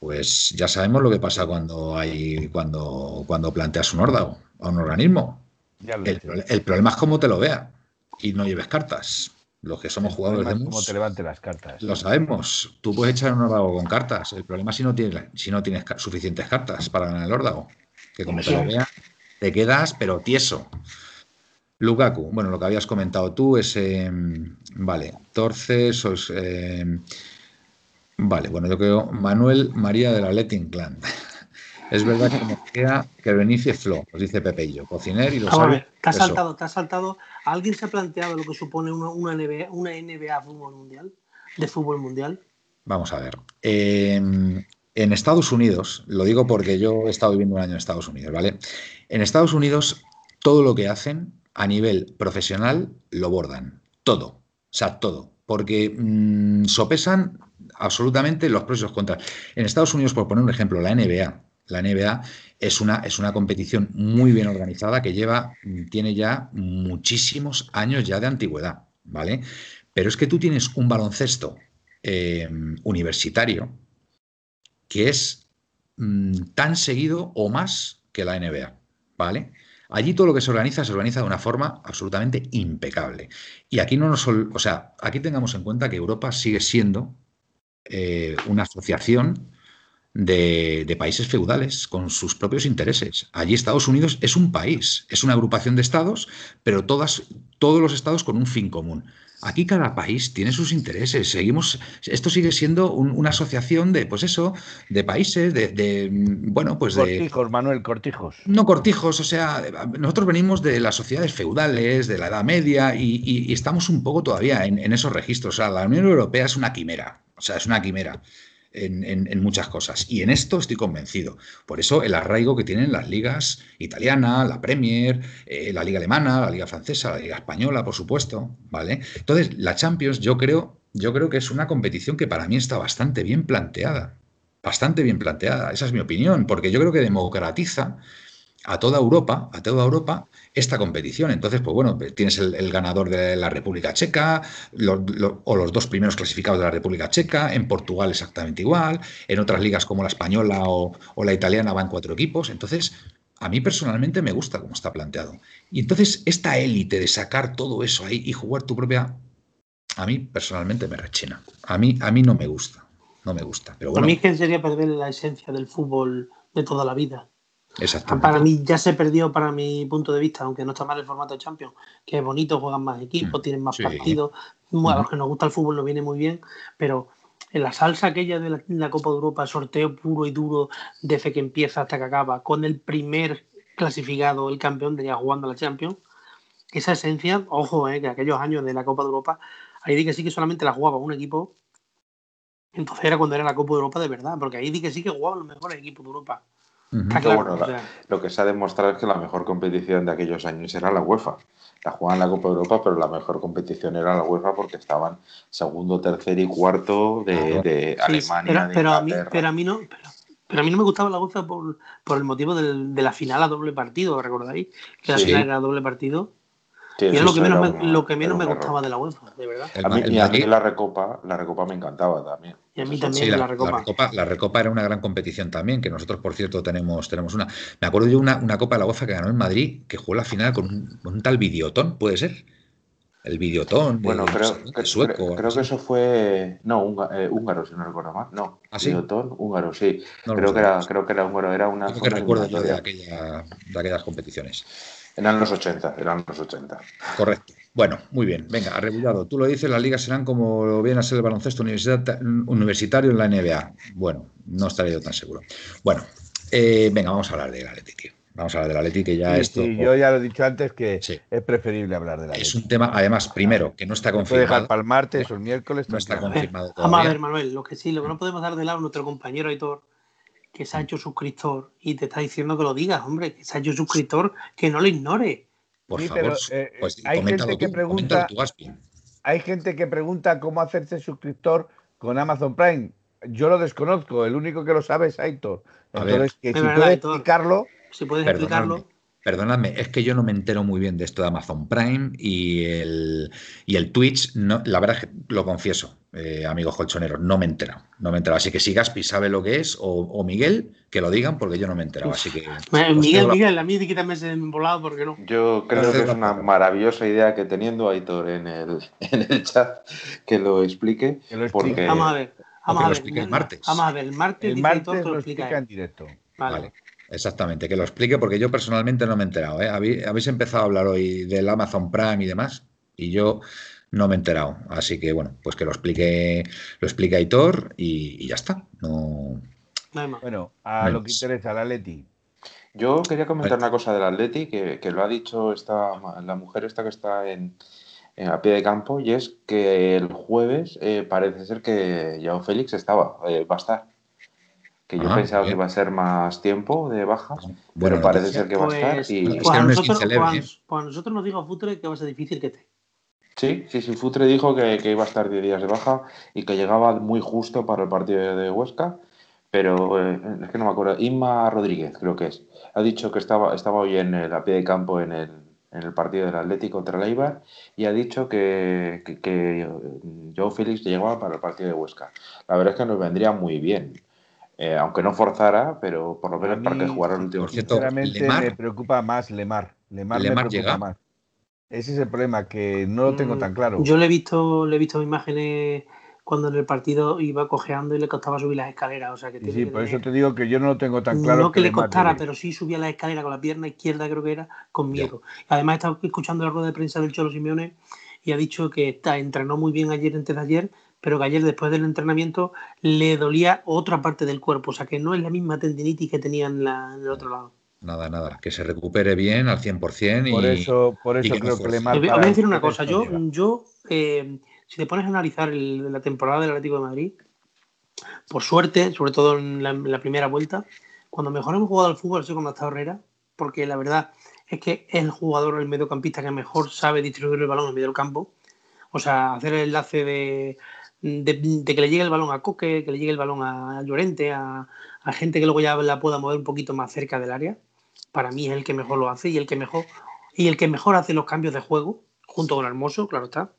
Pues ya sabemos lo que pasa cuando hay cuando, cuando planteas un órdago a un organismo. El, el, problema es cómo te lo vea y no lleves cartas. Los que somos jugadores de mus, te levante las cartas. Lo sabemos. Tú puedes echar un órdago con cartas. El problema es si no tienes, si no tienes suficientes cartas para ganar el órdago. Que como te lo vea, te quedas, pero tieso. Lukaku, bueno, lo que habías comentado tú es, vale, Torces, eh, vale, bueno, yo creo Manuel María de la Letting Clan. *laughs* Es verdad que me queda que Benicio Flo, nos dice Pepe y yo, cociner y lo sabe. Te has saltado, te has saltado. ¿Alguien se ha planteado lo que supone una, una, NBA, una NBA fútbol mundial? ¿De fútbol mundial? Vamos a ver. en Estados Unidos, lo digo porque yo he estado viviendo un año en Estados Unidos, ¿vale? En Estados Unidos, todo lo que hacen a nivel profesional lo bordan. Todo. O sea, todo. Porque mm, sopesan absolutamente los pros y los contras. En Estados Unidos, por poner un ejemplo, la NBA. La NBA es una, es una competición muy bien organizada que lleva, mm, tiene ya muchísimos años ya de antigüedad, ¿vale? Pero es que tú tienes un baloncesto em, universitario que es mm, tan seguido o más que la NBA, ¿vale? Allí todo lo que se organiza se organiza de una forma absolutamente impecable. Y aquí no nos, o sea, aquí tengamos en cuenta que Europa sigue siendo eh, una asociación de, países feudales con sus propios intereses. Allí Estados Unidos es un país, es una agrupación de estados, pero todas, todos los estados con un fin común. Aquí cada país tiene sus intereses. Seguimos, esto sigue siendo una asociación de, pues eso, de países, de, bueno, pues de. Cortijos, Manuel, cortijos. No cortijos, o sea, nosotros venimos de las sociedades feudales, de la Edad Media, y, estamos un poco todavía en, en, esos registros. O sea, la Unión Europea es una quimera. O sea, es una quimera en, muchas cosas. Y en esto estoy convencido. Por eso el arraigo que tienen las ligas italiana, la Premier, eh, la liga alemana, la liga francesa, la liga española, por supuesto, ¿vale? Entonces, la Champions yo creo, yo creo que es una competición que para mí está bastante bien planteada. Bastante bien planteada, esa es mi opinión, porque yo creo que democratiza a toda Europa, a toda Europa, esta competición. Entonces, pues bueno, tienes el, ganador de la República Checa o los dos primeros clasificados de la República Checa, en Portugal exactamente igual, en otras ligas como la española o, la italiana van cuatro equipos. Entonces, a mí personalmente me gusta cómo está planteado. Y entonces, esta élite de sacar todo eso ahí y jugar tu propia, a mí personalmente me rechina. A mí, a mí no me gusta. No me gusta. Pero bueno, a mí que sería perder la esencia del fútbol de toda la vida. Para mí ya se perdió, para mi punto de vista, aunque no está mal el formato de Champions, que es bonito, juegan más equipos, mm, tienen más partidos. a los que nos gusta el fútbol nos viene muy bien, pero en la salsa aquella de la, Copa de Europa, sorteo puro y duro desde que empieza hasta que acaba, con el primer clasificado, el campeón, de ya jugando a la Champions, esa esencia, ojo, eh, que aquellos años de la Copa de Europa, ahí di que sí que solamente la jugaba un equipo. Entonces era cuando era la Copa de Europa de verdad, porque ahí di que sí que jugaban los mejores equipos de Europa lo que se ha demostrado es que la mejor competición de aquellos años era la UEFA. La jugaban la Copa de Europa, pero la mejor competición era la UEFA porque estaban segundo, tercer y cuarto de, Alemania. Pero, a mí, pero, a mí, no. Pero, a mí no me gustaba la UEFA por, por el motivo de la final a doble partido, ¿recordáis? Que la final era a doble partido y es lo que menos, me, lo que menos me gustaba de la UEFA, de verdad. A mí, y a mí la Recopa, la Recopa me encantaba también. Y a mí también la, Recopa. la, Recopa. era una gran competición también, que nosotros, por cierto, tenemos, tenemos una. Me acuerdo yo una, una Copa de la UEFA que ganó en Madrid, que jugó la final con un, tal Videotón, ¿puede ser? El Videotón. Bueno, creo, que, sueco, creo, que eso fue. No, eh, húngaro, si no recuerdo mal. No, ¿Ah, Videotón, húngaro, sí. creo, que era, creo que era húngaro, era una. que recuerdo yo de, aquella, de aquellas competiciones. Eran los 80, eran los 80. Correcto. Bueno, muy bien. Venga, arrebullado. Tú lo dices, las ligas serán como viene a ser el baloncesto universitario en la NBA. Bueno, no estaré yo tan seguro. Bueno, eh, venga, vamos a hablar de la tío. Vamos a hablar de la Leti, que ya Sí, esto. sí, yo ya lo he dicho antes que Sí. es preferible hablar de la Es un tema, además, primero, que no está Se puede dejar confirmado. para el martes o el miércoles. No está confirmado Vamos a ver, Manuel, lo que sí, lo que no podemos dar de lado a nuestro compañero Aitor, que se ha hecho suscriptor y te está diciendo que lo digas, hombre, que se ha hecho suscriptor, que no lo ignore. Por Sí, favor, pero, eh, pues hay gente que tú, pregunta- tú. Hay gente que pregunta cómo hacerse suscriptor con Amazon Prime. Yo lo desconozco, el único que lo sabe es Aitor. Entonces, que si verdad, puede Aitor. explicarlo, Si puedes explicarlo. Perdonadme, es que yo no me entero muy bien de esto de Amazon Prime y el, y el Twitch, no, la verdad es que lo confieso, eh, amigos colchoneros, no me he enterado, no me he enterado. Así que si Gaspi sabe lo que es, o, o Miguel, que lo digan, porque yo no me he enterado. Así que. Os Miguel, la- Miguel, a mí quítame ese volado porque no. Yo creo que es una maravillosa idea que teniendo a Aitor en el, *laughs* en el chat que lo explique. que lo explique. Porque Vamos a ver. Vamos a lo ver. explique el martes. Vamos a ver, el martes el lo lo explica explica en directo. Vale. Vale, exactamente, que lo explique porque yo personalmente no me he enterado. ¿eh? Habéis empezado a hablar hoy del Amazon Prime y demás y yo no me he enterado. Así que bueno, pues que lo explique, lo explique Aitor y, y ya está. No. Bueno, a lo que interesa, la Leti. Yo quería comentar una cosa del Atleti que, que lo ha dicho esta, la mujer esta que está en, en- a pie de campo y es que el jueves eh, parece ser que Joao Félix estaba, eh, va a estar. Que yo Ah, pensaba bien. que iba a ser más tiempo de bajas, bueno, pero parece ser que va a estar. Pues, Y, Es pues a nosotros, pues nosotros nos dijo Futre que va a ser difícil que esté. Sí, sí, sí, Futre dijo que, que iba a estar 10 días de baja y que llegaba muy justo para el partido de Huesca, pero eh, es que no me acuerdo. Inma Rodríguez, creo que es. Ha dicho que estaba, estaba hoy en el, a pie de campo en el, en el partido del Atlético contra el Eibar y ha dicho que, que, que eh, Joao Félix llegaba para el partido de Huesca. La verdad es que nos vendría muy bien. Eh, aunque no forzara, pero por lo menos para que mí, jugara el último por cierto, Sinceramente Lemar- me preocupa más Lemar. Lemar, Lemar me preocupa llega. más. Ese es el problema, que no lo tengo Mm, tan claro. Yo le he visto, le he visto imágenes cuando en el partido iba cojeando y le costaba subir las escaleras. O sea que Sí, tiene sí, que por eso te digo que yo no lo tengo tan claro. no que le costara, llegue. pero sí subía las escaleras con la pierna izquierda, creo que era, con miedo. Además, he estado escuchando la rueda de prensa del Cholo Simeone y ha dicho que está, entrenó muy bien ayer antes de ayer, pero que ayer después del entrenamiento le dolía otra parte del cuerpo. O sea que no es la misma tendinitis que tenía en, la- en el otro lado. Nada, nada, que se recupere bien al 100% y Por eso, por eso que no creo que. Lemar. Te voy- a decir una cosa. Yo, yo eh, si te pones a analizar el- la temporada del Atlético de Madrid, por suerte, sobre todo en la, en la primera vuelta, cuando mejor hemos jugado al fútbol ha sido cuando ha estado Herrera, porque la verdad es que es el jugador, el mediocampista que mejor sabe distribuir el balón en medio del campo. O sea, hacer el enlace de, de- de que le llegue el balón a Coque, que le llegue el balón a Llorente, a, a gente que luego ya la pueda mover un poquito más cerca del área. Para mí es el que mejor lo hace y el que mejor, y el que mejor hace los cambios de juego, junto con Hermoso, claro está.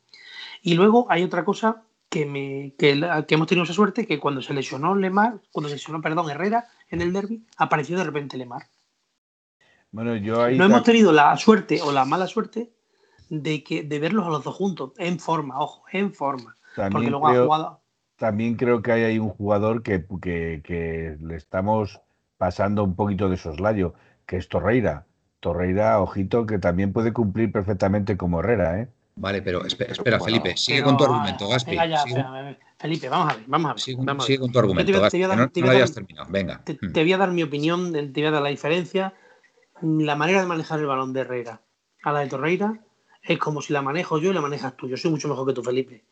Y luego hay otra cosa que, me, que hemos tenido esa suerte, que cuando se lesionó Lemar, cuando se lesionó, perdón, Herrera en el derby, apareció de repente Lemar. Bueno, yo ahí. No hemos tenido la suerte o la mala suerte de que de verlos a los dos juntos, en forma, ojo, en forma. Porque también luego ha creo, jugado. también creo que hay ahí un jugador que, que, que le estamos pasando un poquito de soslayo, que es Torreira. Torreira, ojito, que también puede cumplir perfectamente como Herrera, ¿eh? Vale, pero espe- espera, Bueno, Felipe, sigue Pero, con tu ah, argumento, Gaspi. venga ya, Sigue, espera, Felipe, vamos a ver, vamos a ver. sigue- vamos a sigue ver. con tu argumento, te voy a- Gaspi, te voy a que dar- no, te no voy a lo hayas terminado. Venga. Te, Mm. te voy a dar mi opinión, te voy a dar la diferencia. La manera de manejar el balón de Herrera a la de Torreira es como si la manejo yo y la manejas tú. Yo soy mucho mejor que tú, Felipe.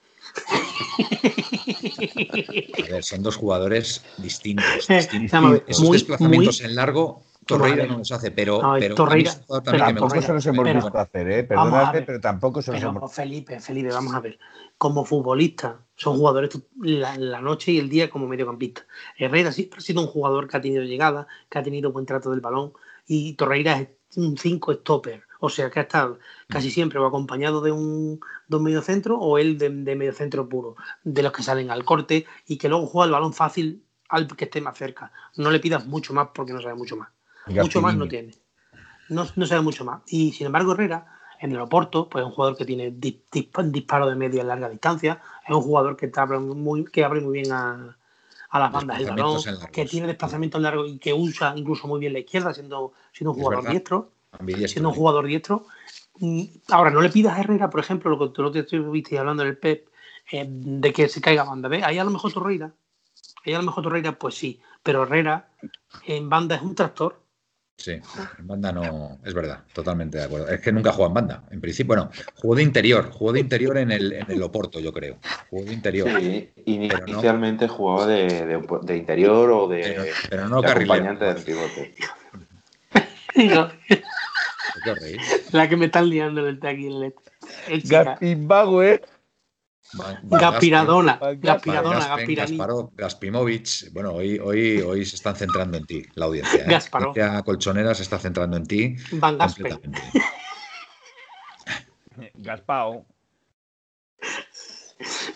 A ver, son dos jugadores distintos. Eh, distintos. Esos muy- desplazamientos muy- en largo, Torreira no los hace, pero, A ver, pero Torreira- pero Tampoco se los hemos pero- visto hacer, ¿eh? Vamos a Perdonadme, ver. pero tampoco se los Pero hemos Felipe, Felipe, vamos a ver. Como futbolista, son jugadores la, la noche y el día como mediocampista. Herrera siempre ha sido un jugador que ha tenido llegada, que ha tenido buen trato del balón y Torreira es un 5 stopper. O sea, que ha estado casi siempre o acompañado de un, de un mediocentro o él de, de mediocentro puro, de los que salen al corte y que luego juega el balón fácil al que esté más cerca. No le pidas mucho más porque no sabe mucho más mucho más no tiene. No, no sabe mucho más. Y sin embargo, Herrera, en el Oporto, pues es un jugador que tiene dis- dis- disparo de media y larga distancia, es un jugador que, abre, muy, que abre muy bien a, a las bandas del balón, en que tiene desplazamiento en largo y que usa incluso muy bien la izquierda, siendo, siendo un jugador diestro. Siendo un jugador diestro. mm, ahora no le pidas a Herrera, por ejemplo, lo que tú lo que estuviste hablando del Pep, eh, de que se caiga banda. ¿Ves? Ahí a lo mejor Torreira, ahí a lo mejor Torreira, pues sí, pero Herrera en banda es un tractor. Sí, en banda no, es verdad, totalmente de acuerdo. Es que nunca jugó en banda, en principio, bueno, jugó de interior, jugó de interior en el, en el Oporto, yo creo. Jugó de interior. Sí, inicialmente jugaba de, de, de, interior o de, pero, pero no de acompañante del pivote. La que me están liando el aquí en el, Gaspimbago, ¿eh? Gaspiradona, Gaspiradona, Gaspen, Gaspirani. Gasparov, Gaspimovic. Bueno, hoy, hoy, hoy se están centrando en ti, la audiencia. ¿eh? Gasparov. La audiencia colchonera se está centrando en ti. Van completamente. *laughs* Gaspao.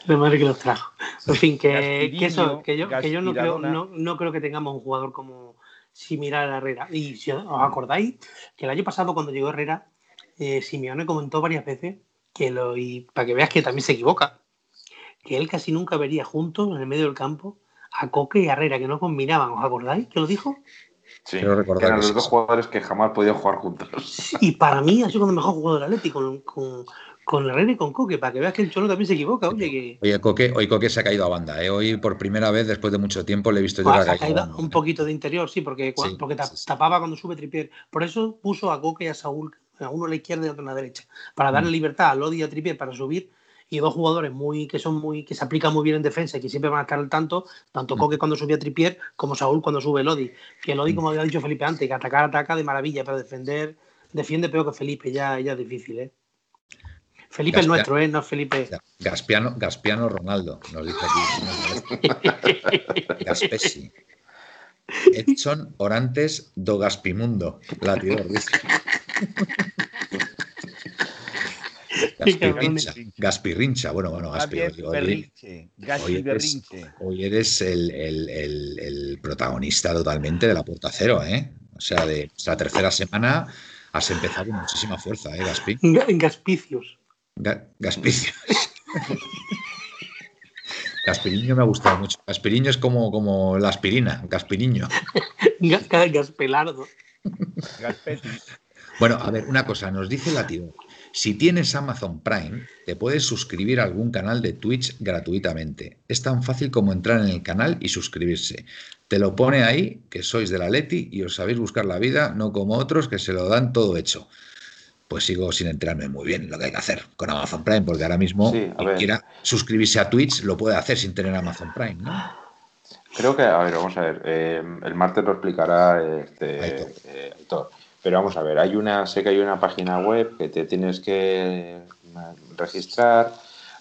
La madre que los trajo. En fin, que, que eso, que yo, que yo no, creo, no, no creo que tengamos un jugador como similar a Herrera. Y si os acordáis que el año pasado, cuando llegó Herrera, eh, Simeone comentó varias veces que lo, y para que veas que también se equivoca, que él casi nunca vería juntos en el medio del campo a Coque y Herrera, que no combinaban. ¿Os acordáis que lo dijo? Sí, Quiero recordar eran los dos jugadores que jamás podían jugar juntos. Y para mí ha sido cuando mejor jugado del Atlético con, con, con Herrera y con Coque, para que veas que el Cholo también se equivoca. Oye, que Oye, Coque, hoy Coque se ha caído a banda. ¿eh? Hoy por primera vez, después de mucho tiempo, le he visto yo Pues que ha caído a caído banda. un poquito de interior, sí, porque, cua- Sí, porque sí, sí. tapaba cuando sube Tripier. Por eso puso a Coque y a Saúl, a uno a la izquierda y otro a la derecha, para darle Mm. libertad a Lodi y a Tripier para subir. Y dos jugadores muy que son muy que se aplican muy bien en defensa y que siempre van a estar al tanto, tanto Mm. Coque cuando subía Tripier como Saúl cuando sube Lodi. Que Lodi, Mm. como había dicho Felipe antes, que atacar ataca de maravilla, pero defender defiende peor que Felipe, ya, ya es difícil, ¿eh? Felipe es Gaspia- nuestro, ¿eh? No es Felipe. Gaspiano, Gaspiano Ronaldo, nos dice aquí. *laughs* Gaspesi. Edson Orantes do Gaspimundo. Latidor, dice. *laughs* Gaspirrincha. Gaspirrincha. Bueno, bueno, Gaspi. Javier hoy- hoy- Berrinche. Gaspi hoy eres-. Hoy eres el, el- el- el protagonista totalmente de la puerta cero, ¿eh? O sea, de nuestra tercera semana has empezado con muchísima fuerza, ¿eh, Gaspi? Ga- Gaspicios. Ga- Gaspiriño. Me ha gustado mucho. Gaspiriño es como, como la aspirina, Gaspiriño. Ga- Ga- Gaspelardo. Gaspetti. Bueno, a ver, una cosa, nos dice Latido. Si tienes Amazon Prime, te puedes suscribir a algún canal de Twitch gratuitamente. Es tan fácil como entrar en el canal y suscribirse. Te lo pone ahí, que sois de la Leti y os sabéis buscar la vida, no como otros que se lo dan todo hecho. Pues sigo sin enterarme muy bien lo que hay que hacer con Amazon Prime, porque ahora mismo Sí, quien quiera suscribirse a Twitch lo puede hacer sin tener Amazon Prime, ¿no? Creo que, a ver, vamos a ver. eh, el martes lo explicará este, Aitor. eh, Aitor. Pero vamos a ver, hay una, sé que hay una página web que te tienes que eh, registrar,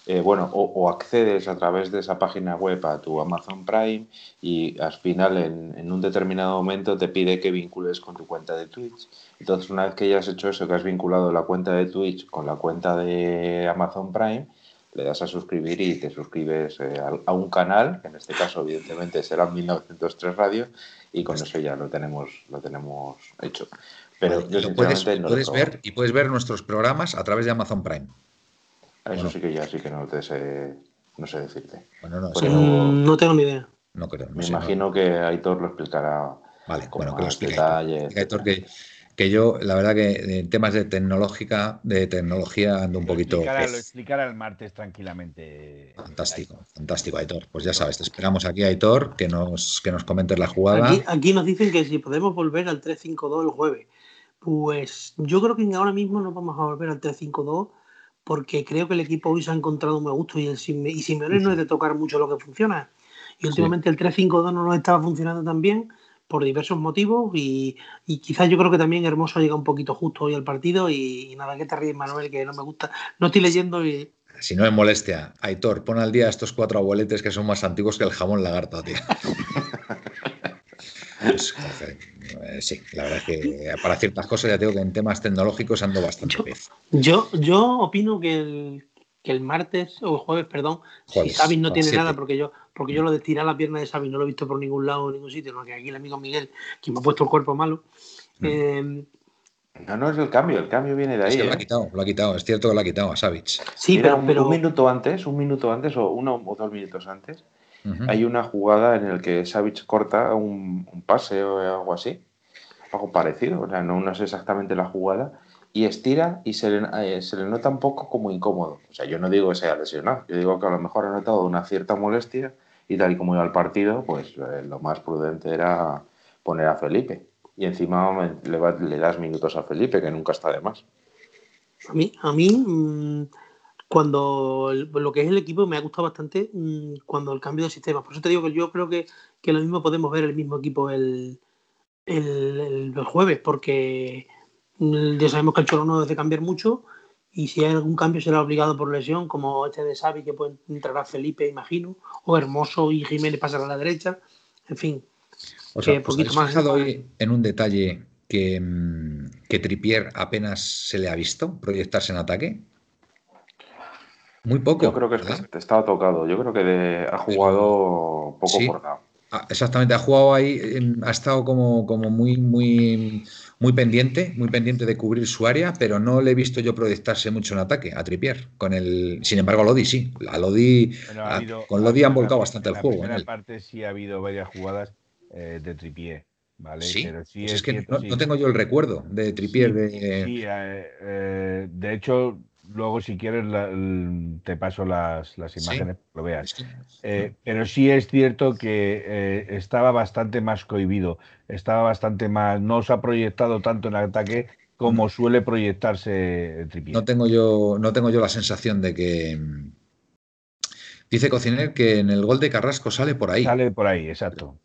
eh, bueno, o, o accedes a través de esa página web a tu Amazon Prime y al final en, en un determinado momento te pide que vincules con tu cuenta de Twitch. Entonces, una vez que ya has hecho eso, que has vinculado la cuenta de Twitch con la cuenta de Amazon Prime, le das a suscribir y te suscribes eh, a, un canal, que en este caso evidentemente será 1903 Radio, y con eso ya lo tenemos, lo tenemos hecho. Pero yo lo puedes, no ver y puedes ver nuestros programas a través de Amazon Prime. Eso Bueno. sí que ya sí que no te sé, no sé decirte. Bueno, no, Pues sí, no. No tengo ni idea. no creo. no Me sé, no. imagino que Aitor lo explicará Vale, con bueno, que lo más explique detalle. Aitor. Explica, Aitor, que, que yo, la verdad que en temas de tecnológica, de tecnología ando un Lo poquito explicará, lo explicará el martes tranquilamente. Fantástico, fantástico, Aitor. Pues ya sabes, te esperamos aquí, Aitor, que nos, que nos comentes la jugada. Aquí, aquí nos dicen que si podemos volver al 3-5-2 el jueves. Pues yo creo que ahora mismo no vamos a volver al 3-5-2 porque creo que el equipo hoy se ha encontrado un me gusto y, el Sime- y Simeone no es de tocar mucho lo que funciona. Y últimamente el 3-5-2 no nos estaba funcionando tan bien por diversos motivos y, y quizás yo creo que también Hermoso ha llegado un poquito justo hoy al partido y, y nada, que te ríes Manuel, que no me gusta. No estoy leyendo y Si no es molestia, Aitor, pon al día estos cuatro abueletes que son más antiguos que el jamón lagarto, tío. Pues, *laughs* sí, la verdad es que para ciertas cosas ya tengo que en temas tecnológicos ando bastante Yo- pez. Yo, yo opino que el, que el martes o el jueves, perdón, Jueves, si Xavi no tiene siete. nada, porque yo, porque yo lo de tirar la pierna de Xavi no lo he visto por ningún lado, en ningún sitio, no, que aquí el amigo Miguel, quien me ha puesto el cuerpo malo, Mm. eh, No, no es el cambio, el cambio viene de Es ahí. que lo ha ¿eh? quitado, lo ha quitado, es cierto que lo ha quitado a Savic. sí, Mira, pero, un, pero un minuto antes, un minuto antes o uno o dos minutos antes, Ujú. hay una jugada en el que Savic corta un, un pase o algo así, algo parecido, o sea, no, no sé exactamente la jugada, y estira y se le, eh, se le nota un poco como incómodo. O sea, yo no digo que sea lesionado, yo digo que a lo mejor ha notado una cierta molestia y tal y como iba al partido, pues eh, lo más prudente era poner a Felipe. Y encima le, va- le das minutos a Felipe, que nunca está de más. A mí, a mí mm, cuando el- lo que es el equipo me ha gustado bastante mm, cuando el cambio de sistema. Por eso te digo que yo creo que, que lo mismo podemos ver el mismo equipo el, el, el- el jueves, porque ya sabemos que el Cholo no debe cambiar mucho y si hay algún cambio será obligado por lesión, como este de Xavi que puede entrar a Felipe, imagino, o Hermoso y Jiménez pasar a la derecha. En fin, O sea, que ¿os poquito más. fijado hoy en un detalle que, mm, que Tripier apenas se le ha visto proyectarse en ataque? Muy poco. Yo creo que ¿verdad? estaba tocado. Yo creo que de- ha jugado poco Sí. por nada. Ah, Exactamente, ha jugado ahí, em, ha estado como, como muy, muy, muy pendiente, muy pendiente de cubrir su área, pero no le he visto yo proyectarse mucho en ataque a Tripier. Con el, sin embargo, a Lodi sí. A Lodi, con Lodi han la- volcado bastante el la juego. en primera él. parte sí ha habido varias jugadas eh, de tripié, ¿vale? Sí, Pero sí pues es, es que cierto, no, sí. no tengo yo el recuerdo de Tripier. Sí, de, sí, eh, eh, de hecho, luego si quieres la- el- te paso las, las imágenes para que lo veas. Eh, pero sí es cierto que estaba bastante más cohibido, estaba bastante más, no se ha proyectado tanto en ataque como suele proyectarse Tripié. No tengo yo, no tengo yo la sensación de que. Dice Cociner que en el gol de Carrasco sale por ahí. Sale por ahí, exacto.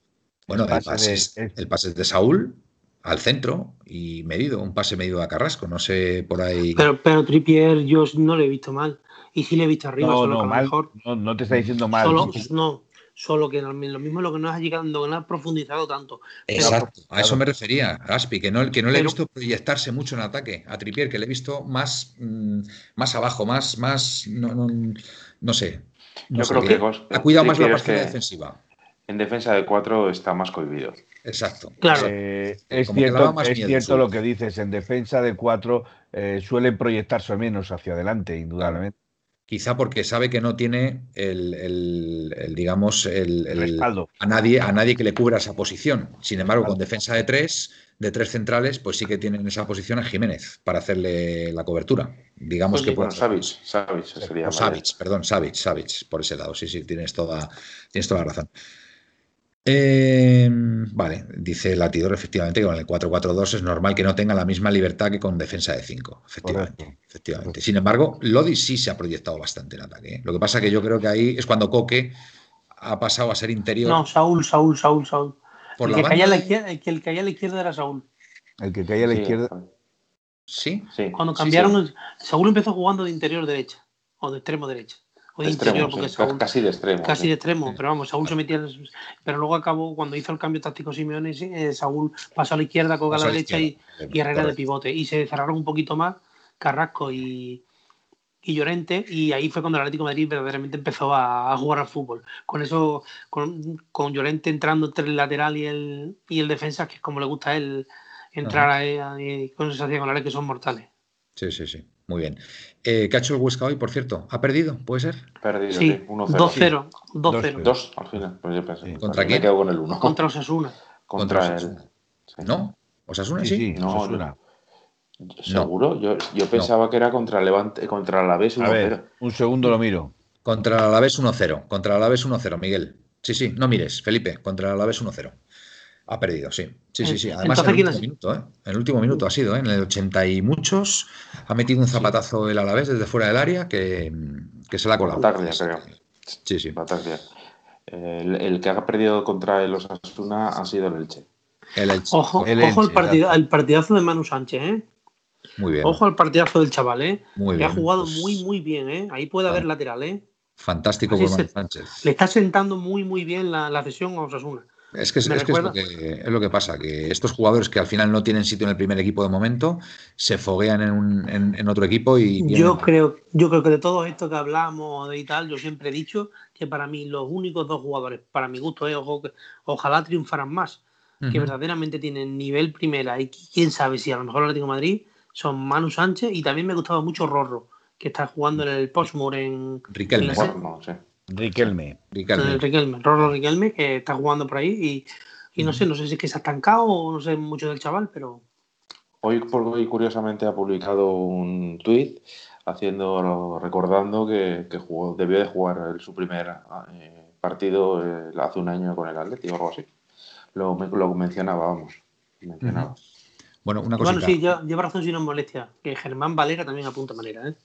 bueno, el pase pase, de- es, es- el pase es de Saúl al centro y medido, un pase medido a Carrasco. No sé por ahí. Pero, pero Trippier yo no le he visto mal. Y sí le he visto arriba, No, solo no, que mal, mejor no, no te está diciendo mal. Solo, no, solo que lo mismo lo que no has llegado, no has profundizado tanto. Exacto, a eso claro. me refería, Aspi, que no, que no le he visto proyectarse mucho en ataque a Tripier, que le he visto más, mm, más abajo, más, más, no, no, no sé. No Yo sé, creo que ha cuidado más la es parte defensiva. En defensa de cuatro está más cohibido. Exacto. Claro. Eh, es Como que daba cierto, es miedo, cierto lo que dices, en defensa de cuatro eh, suelen proyectarse menos hacia adelante, indudablemente. Quizá porque sabe que no tiene el, el- el, digamos, el, el- Respaldo. a nadie, a nadie que le cubra esa posición. Sin embargo, con defensa de tres, de tres centrales, pues sí que tienen esa posición a Jiménez para hacerle la cobertura. Digamos Pues que Bueno, Savic, Savic sería. O Savic, perdón, Savic, Savic, por ese lado. Sí, sí, tienes toda, tienes toda la razón. Eh, vale, dice Latidor efectivamente que con el 4-4-2 es normal que no tenga la misma libertad que con defensa de 5. Efectivamente, Correcto. efectivamente. Sin embargo, Lodi sí se ha proyectado bastante en ataque. ¿eh? Lo que pasa que yo creo que ahí es cuando Coque ha pasado a ser interior No, Saúl, Saúl, Saúl, Saúl. por el, la que caía a la izquierda, el que el caía a la izquierda era Saúl. El que cae a la Sí, izquierda. Sí, Sí. Cuando cambiaron, sí. el- Saúl empezó jugando de interior derecha o de extremo derecha. O de, De interior, extremo, porque sí, Saúl casi de extremo. casi sí. de extremo, pero vamos, Saúl se metía. en- Pero luego acabó, cuando hizo el cambio táctico Simeone, eh, Saúl pasó a la izquierda, Coca a la a derecha y, y Herrera de pivote. Y se cerraron un poquito más Carrasco y, y Llorente, y ahí fue cuando el Atlético de Madrid verdaderamente empezó a, a jugar al fútbol. Con eso, con, con Llorente entrando entre el lateral y el, y el defensa, que es como le gusta a él entrar ahí, ahí con esas diagonales que son mortales. Sí, sí, sí. Muy bien. Eh, ¿Qué ha hecho el Huesca hoy, por cierto? ¿Ha perdido? ¿Puede ser? Perdido, Sí, sí. 1-0. 2-0. 2-0. 2-0. Dos al final. Pues yo pensé. Sí. ¿Contra me quién? quedo con el 1. Contra Osasuna. *laughs* Contra, Contra el. Osasuna. sí. ¿No? ¿Osasuna Sí, sí? sí, No, Osasuna. ¿Seguro? Yo, yo pensaba que era contra Levante, contra la B A 1-0. ver, un segundo lo miro. Contra el Alavés 1-0. Contra el Alavés 1-0, Miguel. Sí, sí, no mires, Felipe. Contra el Alavés 1-0. Ha perdido, sí. Sí, sí, sí. Además, en Entonces, el ¿quién último es? minuto, ¿eh? En el último minuto ha sido, ¿eh? En el 80 y muchos. Ha metido un zapatazo el Alavés desde fuera del área que, que se la ha colado. Bataglia, creo. Sí, sí. Bataglia. El, el que ha perdido contra el Osasuna ha sido el Elche. El Elche. Ojo, El ojo Elche, partida- al partidazo de Manu Sánchez, ¿eh? Muy bien. Ojo al partidazo del chaval, ¿eh? Muy que ha bien, jugado pues- muy, muy bien, ¿eh? Ahí puede haber Ah. lateral, ¿eh? Fantástico Así por Manu se- Sánchez. Le está sentando muy, muy bien la, la cesión a Osasuna. Es que, es, es que es lo que es lo que pasa, que estos jugadores que al final no tienen sitio en el primer equipo de momento, se foguean en, un- en- en otro equipo y Yo creo, yo creo que de todo esto que hablamos y tal, yo siempre he dicho que para mí los únicos dos jugadores, para mi gusto, eh, ojo, que- ojalá triunfaran más, que verdaderamente tienen nivel primera y quién sabe si a lo mejor el Atlético de Madrid son Manu Sánchez y también me gustaba mucho Rorro, que está jugando en el Portsmouth en, Riquelme, sí. Riquelme. Riquelme. el Riquelme, Rorro Riquelme, que está jugando por ahí y, y no sé, no sé si es que se ha estancado o no sé mucho del chaval, pero Hoy, hoy curiosamente ha publicado un tuit haciendo recordando que, jugó, debió de jugar su primer eh, partido eh, hace un año con el Atlético o algo así. Lo, lo mencionaba, vamos. Bueno, una cosa. Bueno, sí, lleva razón si no molestia. Que Germán Valera también apunta manera, ¿eh?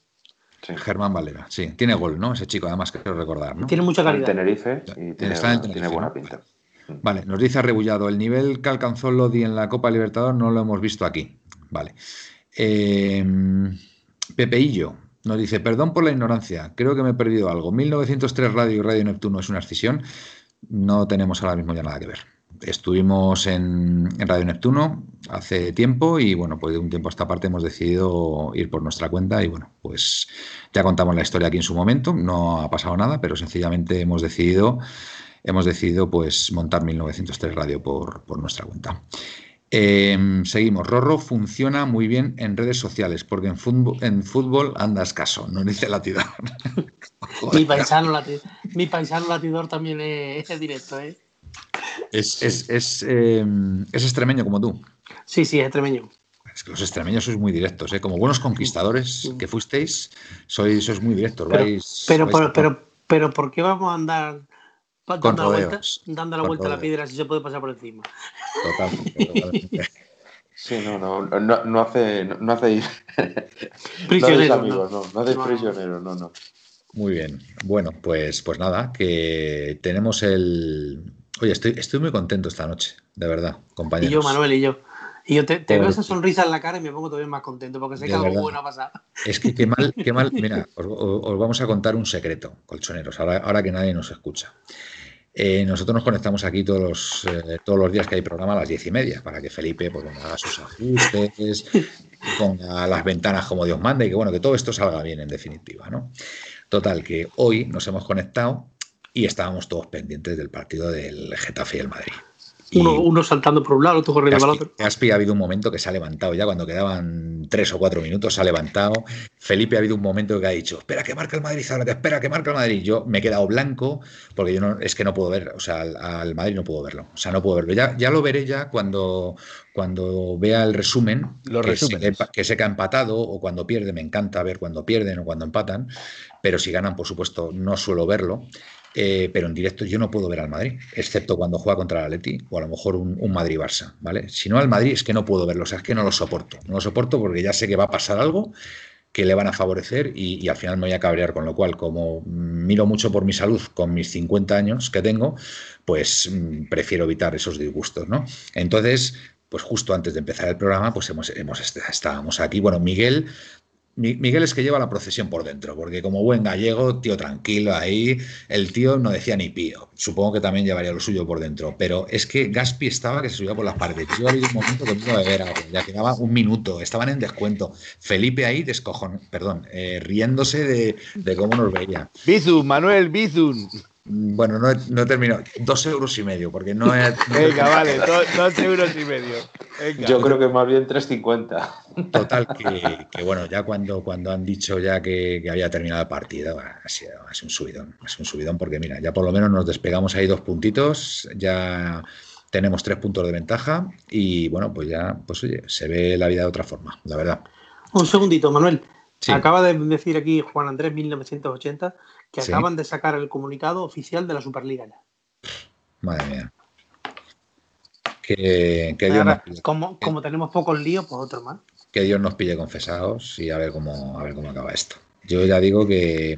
Germán Valera, sí. Tiene gol, ¿no? Ese chico, además, quiero recordar, ¿no? Tiene mucha calidad. Tenerife y tiene, buena pinta. Vale, nos dice Arrebullado, el nivel que alcanzó Lodi en la Copa Libertador no lo hemos visto aquí. Vale. Eh, Pepeillo nos dice, perdón por la ignorancia, creo que me he perdido algo. 1903 Radio y Radio Neptuno es una escisión. No tenemos ahora mismo ya nada que ver. Estuvimos en, Radio Neptuno hace tiempo y bueno, pues de un tiempo a esta parte hemos decidido ir por nuestra cuenta y bueno, pues ya contamos la historia aquí en su momento, no ha pasado nada, pero sencillamente hemos decidido, hemos decidido pues montar 1903 Radio por, por nuestra cuenta. Em, seguimos. Rorro funciona muy bien en redes sociales, porque en fútbol, en fútbol anda escaso, no dice latidor. *laughs* mi, paisano latidor mi paisano latidor también es, directo, ¿eh? Es, es, em, es, extremeño como tú. Sí, sí, es extremeño. Es que los extremeños sois muy directos, ¿eh? Como buenos conquistadores que fuisteis, sois, sois muy directos. Pero, pero, pero, pero, ¿por qué vamos a andar dando, la vuelta, dando la vuelta a la piedra si se puede pasar por encima. Totalmente. *laughs* Sí, no, no, no, no hace, no *laughs* hacéis prisioneros, amigos, no, no, hacéis prisioneros, no, no. Muy bien. Bueno, pues, pues nada, que tenemos el. Oye, estoy, estoy muy contento esta noche, de verdad, compañeros. Y yo, Manuel, y yo. Y yo te, veo esa sonrisa en la cara y me pongo todavía más contento porque sé que algo bueno ha pasado. Es que qué mal, qué mal. *laughs* Mira, os, os, vamos a contar un secreto, colchoneros, ahora, ahora que nadie nos escucha. Eh, nosotros nos conectamos aquí todos los, eh, todos los días que hay programa a las diez y media para que Felipe pues, haga sus ajustes, *laughs* ponga las ventanas como Dios manda y que bueno que todo esto salga bien en definitiva. ¿no? Total, que hoy nos hemos conectado y estábamos todos pendientes del partido del Getafe y el Madrid. Uno, saltando por un lado, otro corriendo para el otro. Gaspi ha habido un momento que se ha levantado ya cuando quedaban tres o cuatro minutos, se ha levantado. Felipe ha habido un momento que ha dicho, espera que marque el Madrid, espera que marque el Madrid. Yo me he quedado blanco porque yo no, es que no puedo ver, o sea, al, Madrid no puedo verlo. O sea, no puedo verlo. Ya, ya lo veré ya cuando, cuando vea el resumen, que, se, que se ha empatado o cuando pierde. Me encanta ver cuando pierden o cuando empatan, pero si ganan, por supuesto, no suelo verlo. Eh, pero en directo yo no puedo ver al Madrid, excepto cuando juega contra el Atleti o a lo mejor un, Madrid-Barça, ¿vale? Si no al Madrid es que no puedo verlo, o sea, es que no lo soporto, no lo soporto porque ya sé que va a pasar algo que le van a favorecer y, al final me voy a cabrear, con lo cual, como miro mucho por mi salud con mis 50 años que tengo, pues mm, prefiero evitar esos disgustos, ¿no? Entonces, pues justo antes de empezar el programa, pues hemos, hemos estábamos aquí. Bueno, Miguel Miguel es que lleva la procesión por dentro, porque como buen gallego, tío tranquilo ahí, el tío no decía ni pío. Supongo que también llevaría lo suyo por dentro, pero es que Gaspi estaba que se subía por las paredes. Yo había un momento que a beber algo, ya quedaba un minuto, estaban en descuento. Felipe ahí descojón, perdón, eh, riéndose de, de, cómo nos veía. Bizun, Manuel Bizun. Bueno, no he, no terminado. Dos euros y medio, porque no he. *laughs* Venga, vale, dos, euros y medio. Yo creo que más bien 3.50. Total, que, bueno, ya cuando, cuando han dicho ya que, había terminado el partido, ha sido, un subidón. Ha sido un subidón, porque mira, ya por lo menos nos despegamos ahí dos puntitos, ya tenemos tres puntos de ventaja y bueno, pues ya, pues oye, se ve la vida de otra forma, la verdad. Un segundito, Manuel. Acaba de decir aquí Juan Andrés 1980 que acaban de sacar el comunicado oficial de la Superliga ya. Madre mía. Que, como, como tenemos pocos líos, pues otro más. Que Dios nos pille confesados y a ver cómo, a ver cómo acaba esto. Yo ya digo que,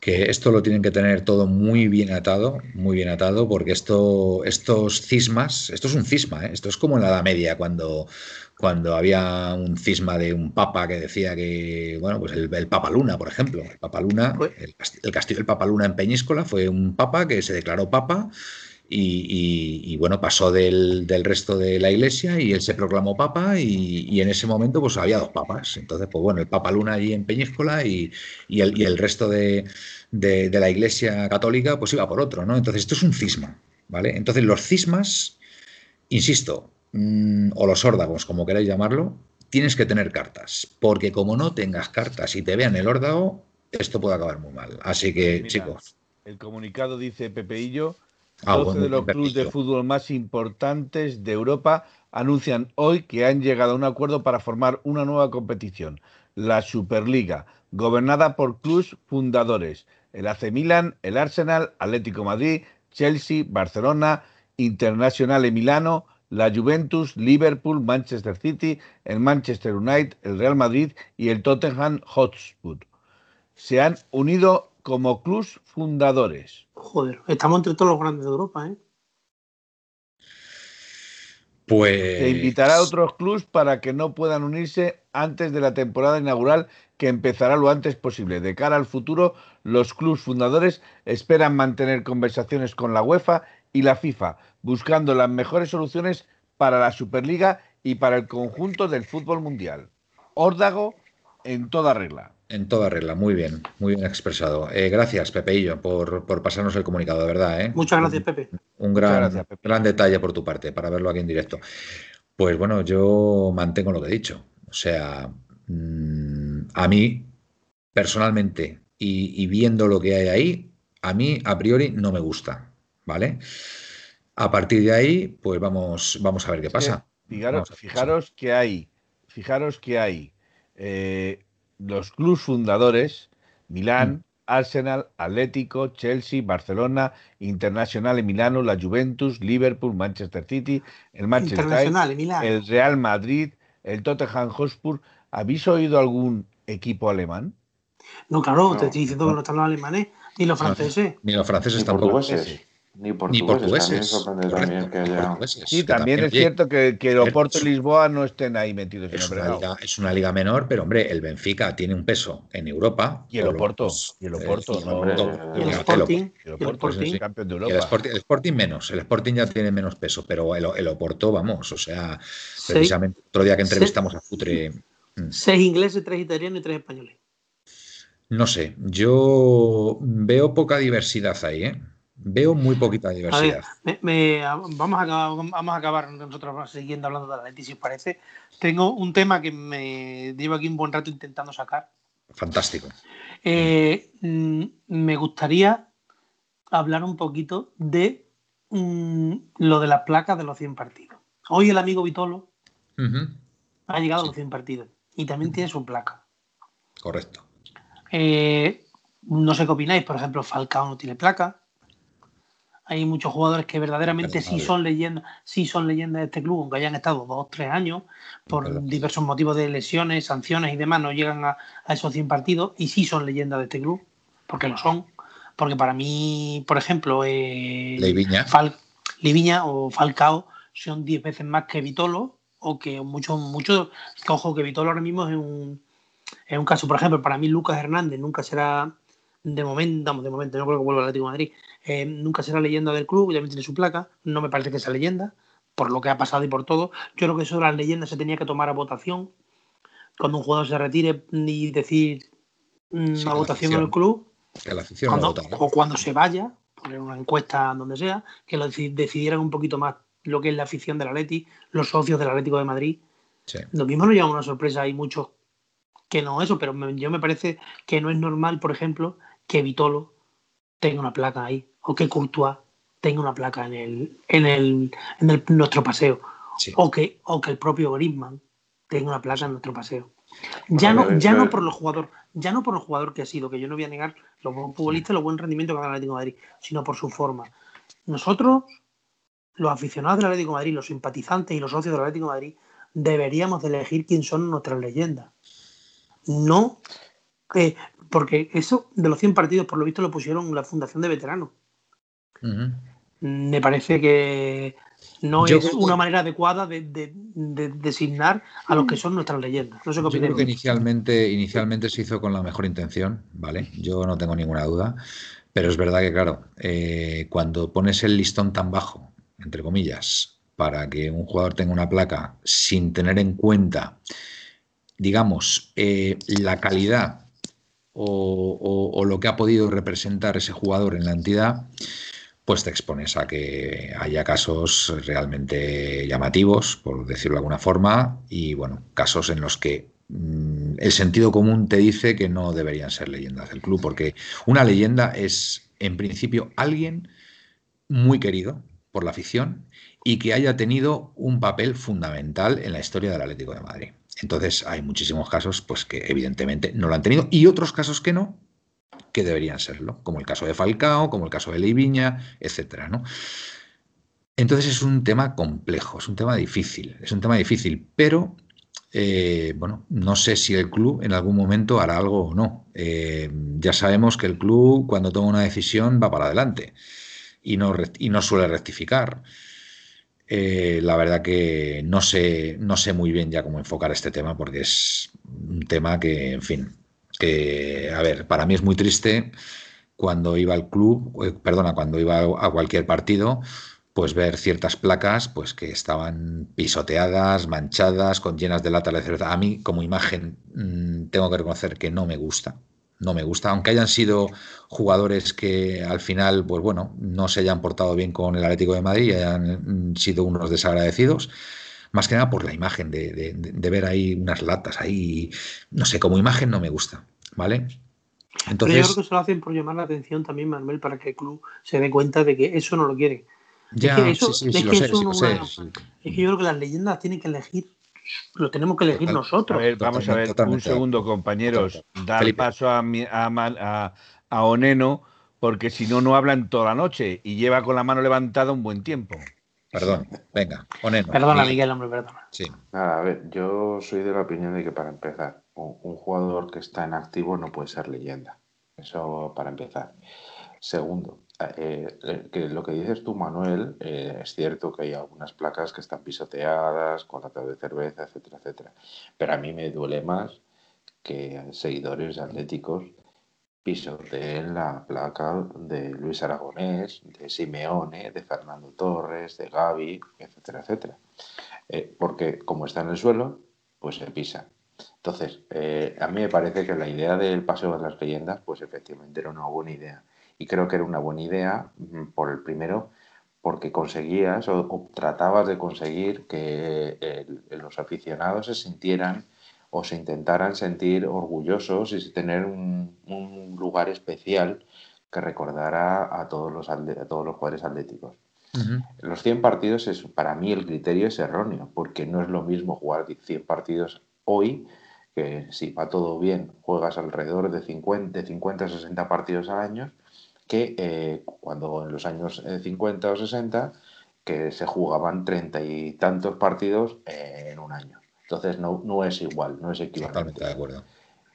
que esto lo tienen que tener todo muy bien atado, muy bien atado, porque esto, estos cismas, esto es un cisma, ¿eh? esto es como en la Edad Media, cuando cuando había un cisma de un papa que decía que, bueno, pues el, Papa Luna, por ejemplo, el Papa Luna, el, castillo del Papa Luna en Peñíscola fue un papa que se declaró papa y, bueno, pasó del, resto de la iglesia y él se proclamó papa y, en ese momento pues había dos papas. Entonces, pues bueno, el Papa Luna allí en Peñíscola y, el, el, resto de, de, la iglesia católica pues iba por otro, ¿no? Entonces, esto es un cisma, ¿vale? Entonces, los cismas, insisto, Mm, o los órdagos, como queráis llamarlo, tienes que tener cartas, porque como no tengas cartas y te vean el órdago, esto puede acabar muy mal. Así que, chicos. El comunicado dice Pepeillo, 12 ah, de los clubes de fútbol más importantes de Europa anuncian hoy que han llegado a un acuerdo para formar una nueva competición, la Superliga, gobernada por clubes fundadores, el AC Milan, el Arsenal, Atlético Madrid, Chelsea, Barcelona, Internacional de Milano, la Juventus, Liverpool, Manchester City, el Manchester United, el Real Madrid y el Tottenham Hotspur. Se han unido como clubs fundadores. Joder, estamos entre todos los grandes de Europa, ¿eh? Pues. Se invitará a otros clubs para que no puedan unirse antes de la temporada inaugural que empezará lo antes posible. De cara al futuro, los clubes fundadores esperan mantener conversaciones con la UEFA y la FIFA, buscando las mejores soluciones para la Superliga y para el conjunto del fútbol mundial. Órdago en toda regla. En toda regla, muy bien, muy bien expresado. Eh, gracias, Pepeillo, por, por, pasarnos el comunicado, de verdad. ¿eh? Muchas gracias, Pepe. Un gran, gracias, Pepe. gran detalle por tu parte, para verlo aquí en directo. Pues bueno, yo mantengo lo que he dicho. O sea, mmm, a mí, personalmente, y, y, viendo lo que hay ahí, a mí, a priori, no me gusta. ¿Vale? A partir de ahí, pues vamos, vamos a ver qué pasa. Sí, fijaros, fijaros que hay, fijaros que hay eh, los clubes fundadores, Milán, mm. Arsenal, Atlético, Chelsea, Barcelona, Internacional en Milano, la Juventus, Liverpool, Manchester City, el Manchester United, el Real Madrid, el Tottenham Hotspur. ¿Habéis oído algún equipo alemán? No, claro, no, te estoy diciendo no. que no están los alemanes, ni los franceses. Ni los franceses tampoco. Ni portugueses. Ni portugueses. También también que haya... portugueses. Sí, también, también es cierto que, que el Oporto y Lisboa no estén ahí metidos. Es una, liga, es una, liga, menor, pero hombre, el Benfica tiene un peso en Europa. Y el Oporto. Y el Oporto. Y el Sporting. Y el Sporting. campeón de Europa. El Sporting, el Sporting, menos. El Sporting ya tiene menos peso, pero el, el Oporto, vamos, o sea, precisamente otro día que entrevistamos sí. a Futre. Seis ingleses, tres italianos y tres españoles. No sé, yo veo poca diversidad ahí, ¿eh? Veo muy poquita diversidad. A ver, me, me, vamos, a acabar, vamos a acabar nosotros siguiendo hablando de la Leti, si os parece. Tengo un tema que me llevo aquí un buen rato intentando sacar. Fantástico. Eh, mm, me gustaría hablar un poquito de mm, lo de las placas de los 100 partidos. Hoy el amigo Vitolo uh -huh. ha llegado sí. a los 100 partidos y también uh -huh. tiene su placa. Correcto. Eh, no sé qué opináis, por ejemplo, Falcao no tiene placa hay muchos jugadores que verdaderamente sí son leyendas, sí son leyendas de este club, aunque hayan estado dos, tres años, por diversos motivos de lesiones, sanciones y demás, no llegan a, a, esos 100 partidos y sí son leyendas de este club, porque lo son. Porque para mí, por ejemplo, eh, Leiviña. Fal Liviña o Falcao son 10 veces más que Vitolo, o que muchos, muchos, que ojo, que Vitolo ahora mismo es un, es un caso, por ejemplo, para mí Lucas Hernández nunca será de momento, de momento, no creo que vuelva al Atlético de Madrid, eh, nunca será leyenda del club, ya tiene su placa, no me parece que sea leyenda, por lo que ha pasado y por todo. Yo creo que eso de las leyendas se tenía que tomar a votación, cuando un jugador se retire y decir mm, sí, a votación en el club, que la afición cuando, vota, ¿no? o cuando se vaya, poner una encuesta donde sea, que lo decidieran un poquito más lo que es la afición del Atleti, los socios del Atlético de Madrid. Sí. Lo mismo nos lleva una sorpresa, hay muchos que no eso, pero yo me parece que no es normal, por ejemplo, que Vitolo tenga una placa ahí o que Courtois tenga una placa en el en el en el, nuestro paseo. Sí. o que o que el propio Griezmann tenga una placa en nuestro paseo. Ya no ya no por los jugadores ya no por el jugador que ha sido que yo no voy a negar los futbolistas los buen rendimiento que ha el Atlético de Madrid sino por su forma. Nosotros los aficionados del Atlético de Madrid los simpatizantes y los socios del Atlético de Madrid deberíamos de elegir quién son nuestras leyendas. No eh, porque eso de los 100 partidos, por lo visto, lo pusieron la Fundación de Veteranos. Uh -huh. Me parece que no Yo es una manera adecuada de, de, de, designar a los que son nuestras leyendas. No sé qué Yo creo que inicialmente, inicialmente se hizo con la mejor intención, ¿vale? Yo no tengo ninguna duda. Pero es verdad que, claro, eh, cuando pones el listón tan bajo, entre comillas, para que un jugador tenga una placa sin tener en cuenta, digamos, eh, la calidad o, o, o, lo que ha podido representar ese jugador en la entidad, pues te expones a que haya casos realmente llamativos, por decirlo de alguna forma, y bueno, casos en los que mmm, el sentido común te dice que no deberían ser leyendas del club, porque una leyenda es, en principio, alguien muy querido por la afición y que haya tenido un papel fundamental en la historia del Atlético de Madrid. Entonces hay muchísimos casos pues que evidentemente no lo han tenido y otros casos que no, que deberían serlo, como el caso de Falcao, como el caso de Leiviña, etcétera, ¿no? Entonces es un tema complejo, es un tema difícil, es un tema difícil, pero eh, bueno, no sé si el club en algún momento hará algo o no. Eh, ya sabemos que el club cuando toma una decisión va para adelante y no, y no suele rectificar. Eh, la verdad que no sé, no sé muy bien ya cómo enfocar este tema porque es un tema que, en fin, que, a ver, para mí es muy triste cuando iba al club, eh, perdona, cuando iba a cualquier partido, pues ver ciertas placas pues que estaban pisoteadas, manchadas, con llenas de lata de cerveza. A mí como imagen mm, tengo que reconocer que no me gusta no me gusta, aunque hayan sido jugadores que al final, pues bueno, no se hayan portado bien con el Atlético de Madrid y hayan mm, sido unos desagradecidos, más que nada por la imagen de, ver ahí unas latas ahí, no sé, como imagen no me gusta, ¿vale? Entonces, yo creo que se lo hacen por llamar la atención también, Manuel, para que el club se dé cuenta de que eso no lo quiere. Ya, es que sí, sí, lo sé, lo sé. Es que yo creo que las leyendas tienen que elegir lo tenemos que elegir nosotros. vamos a ver, un segundo, compañeros. Dar paso a, a, a, Oneno, porque si no, no hablan toda la noche y lleva con la mano levantada un buen tiempo. Perdón, venga, Oneno. Perdona, Miguel, hombre, perdona. Sí. a ver, yo soy de la opinión de que para empezar, un jugador que está en activo no puede ser leyenda. Eso para empezar. Segundo, eh, eh, que lo que dices tú, Manuel, eh, es cierto que hay algunas placas que están pisoteadas, con lata de cerveza, etcétera, etcétera. Pero a mí me duele más que seguidores atléticos pisoteen la placa de Luis Aragonés, de Simeone, de Fernando Torres, de Gaby, etcétera, etcétera. porque como está en el suelo, pues se pisa. Entonces, a mí me parece que la idea del paseo de las leyendas, pues efectivamente era una buena idea y creo que era una buena idea mm, por el primero, porque conseguías o, tratabas de conseguir que los aficionados se sintieran o se intentaran sentir orgullosos y tener un, lugar especial que recordara a todos los, a todos los jugadores atléticos. Los 100 partidos, es, para mí el criterio es erróneo, porque no es lo mismo jugar 100 partidos hoy, que si va todo bien, juegas alrededor de 50, de 50 60 partidos al año, que eh, cuando en los años 50 eh, o 60 que se jugaban treinta y tantos partidos en un año. Entonces no, no es igual, no es equivalente. Totalmente de acuerdo.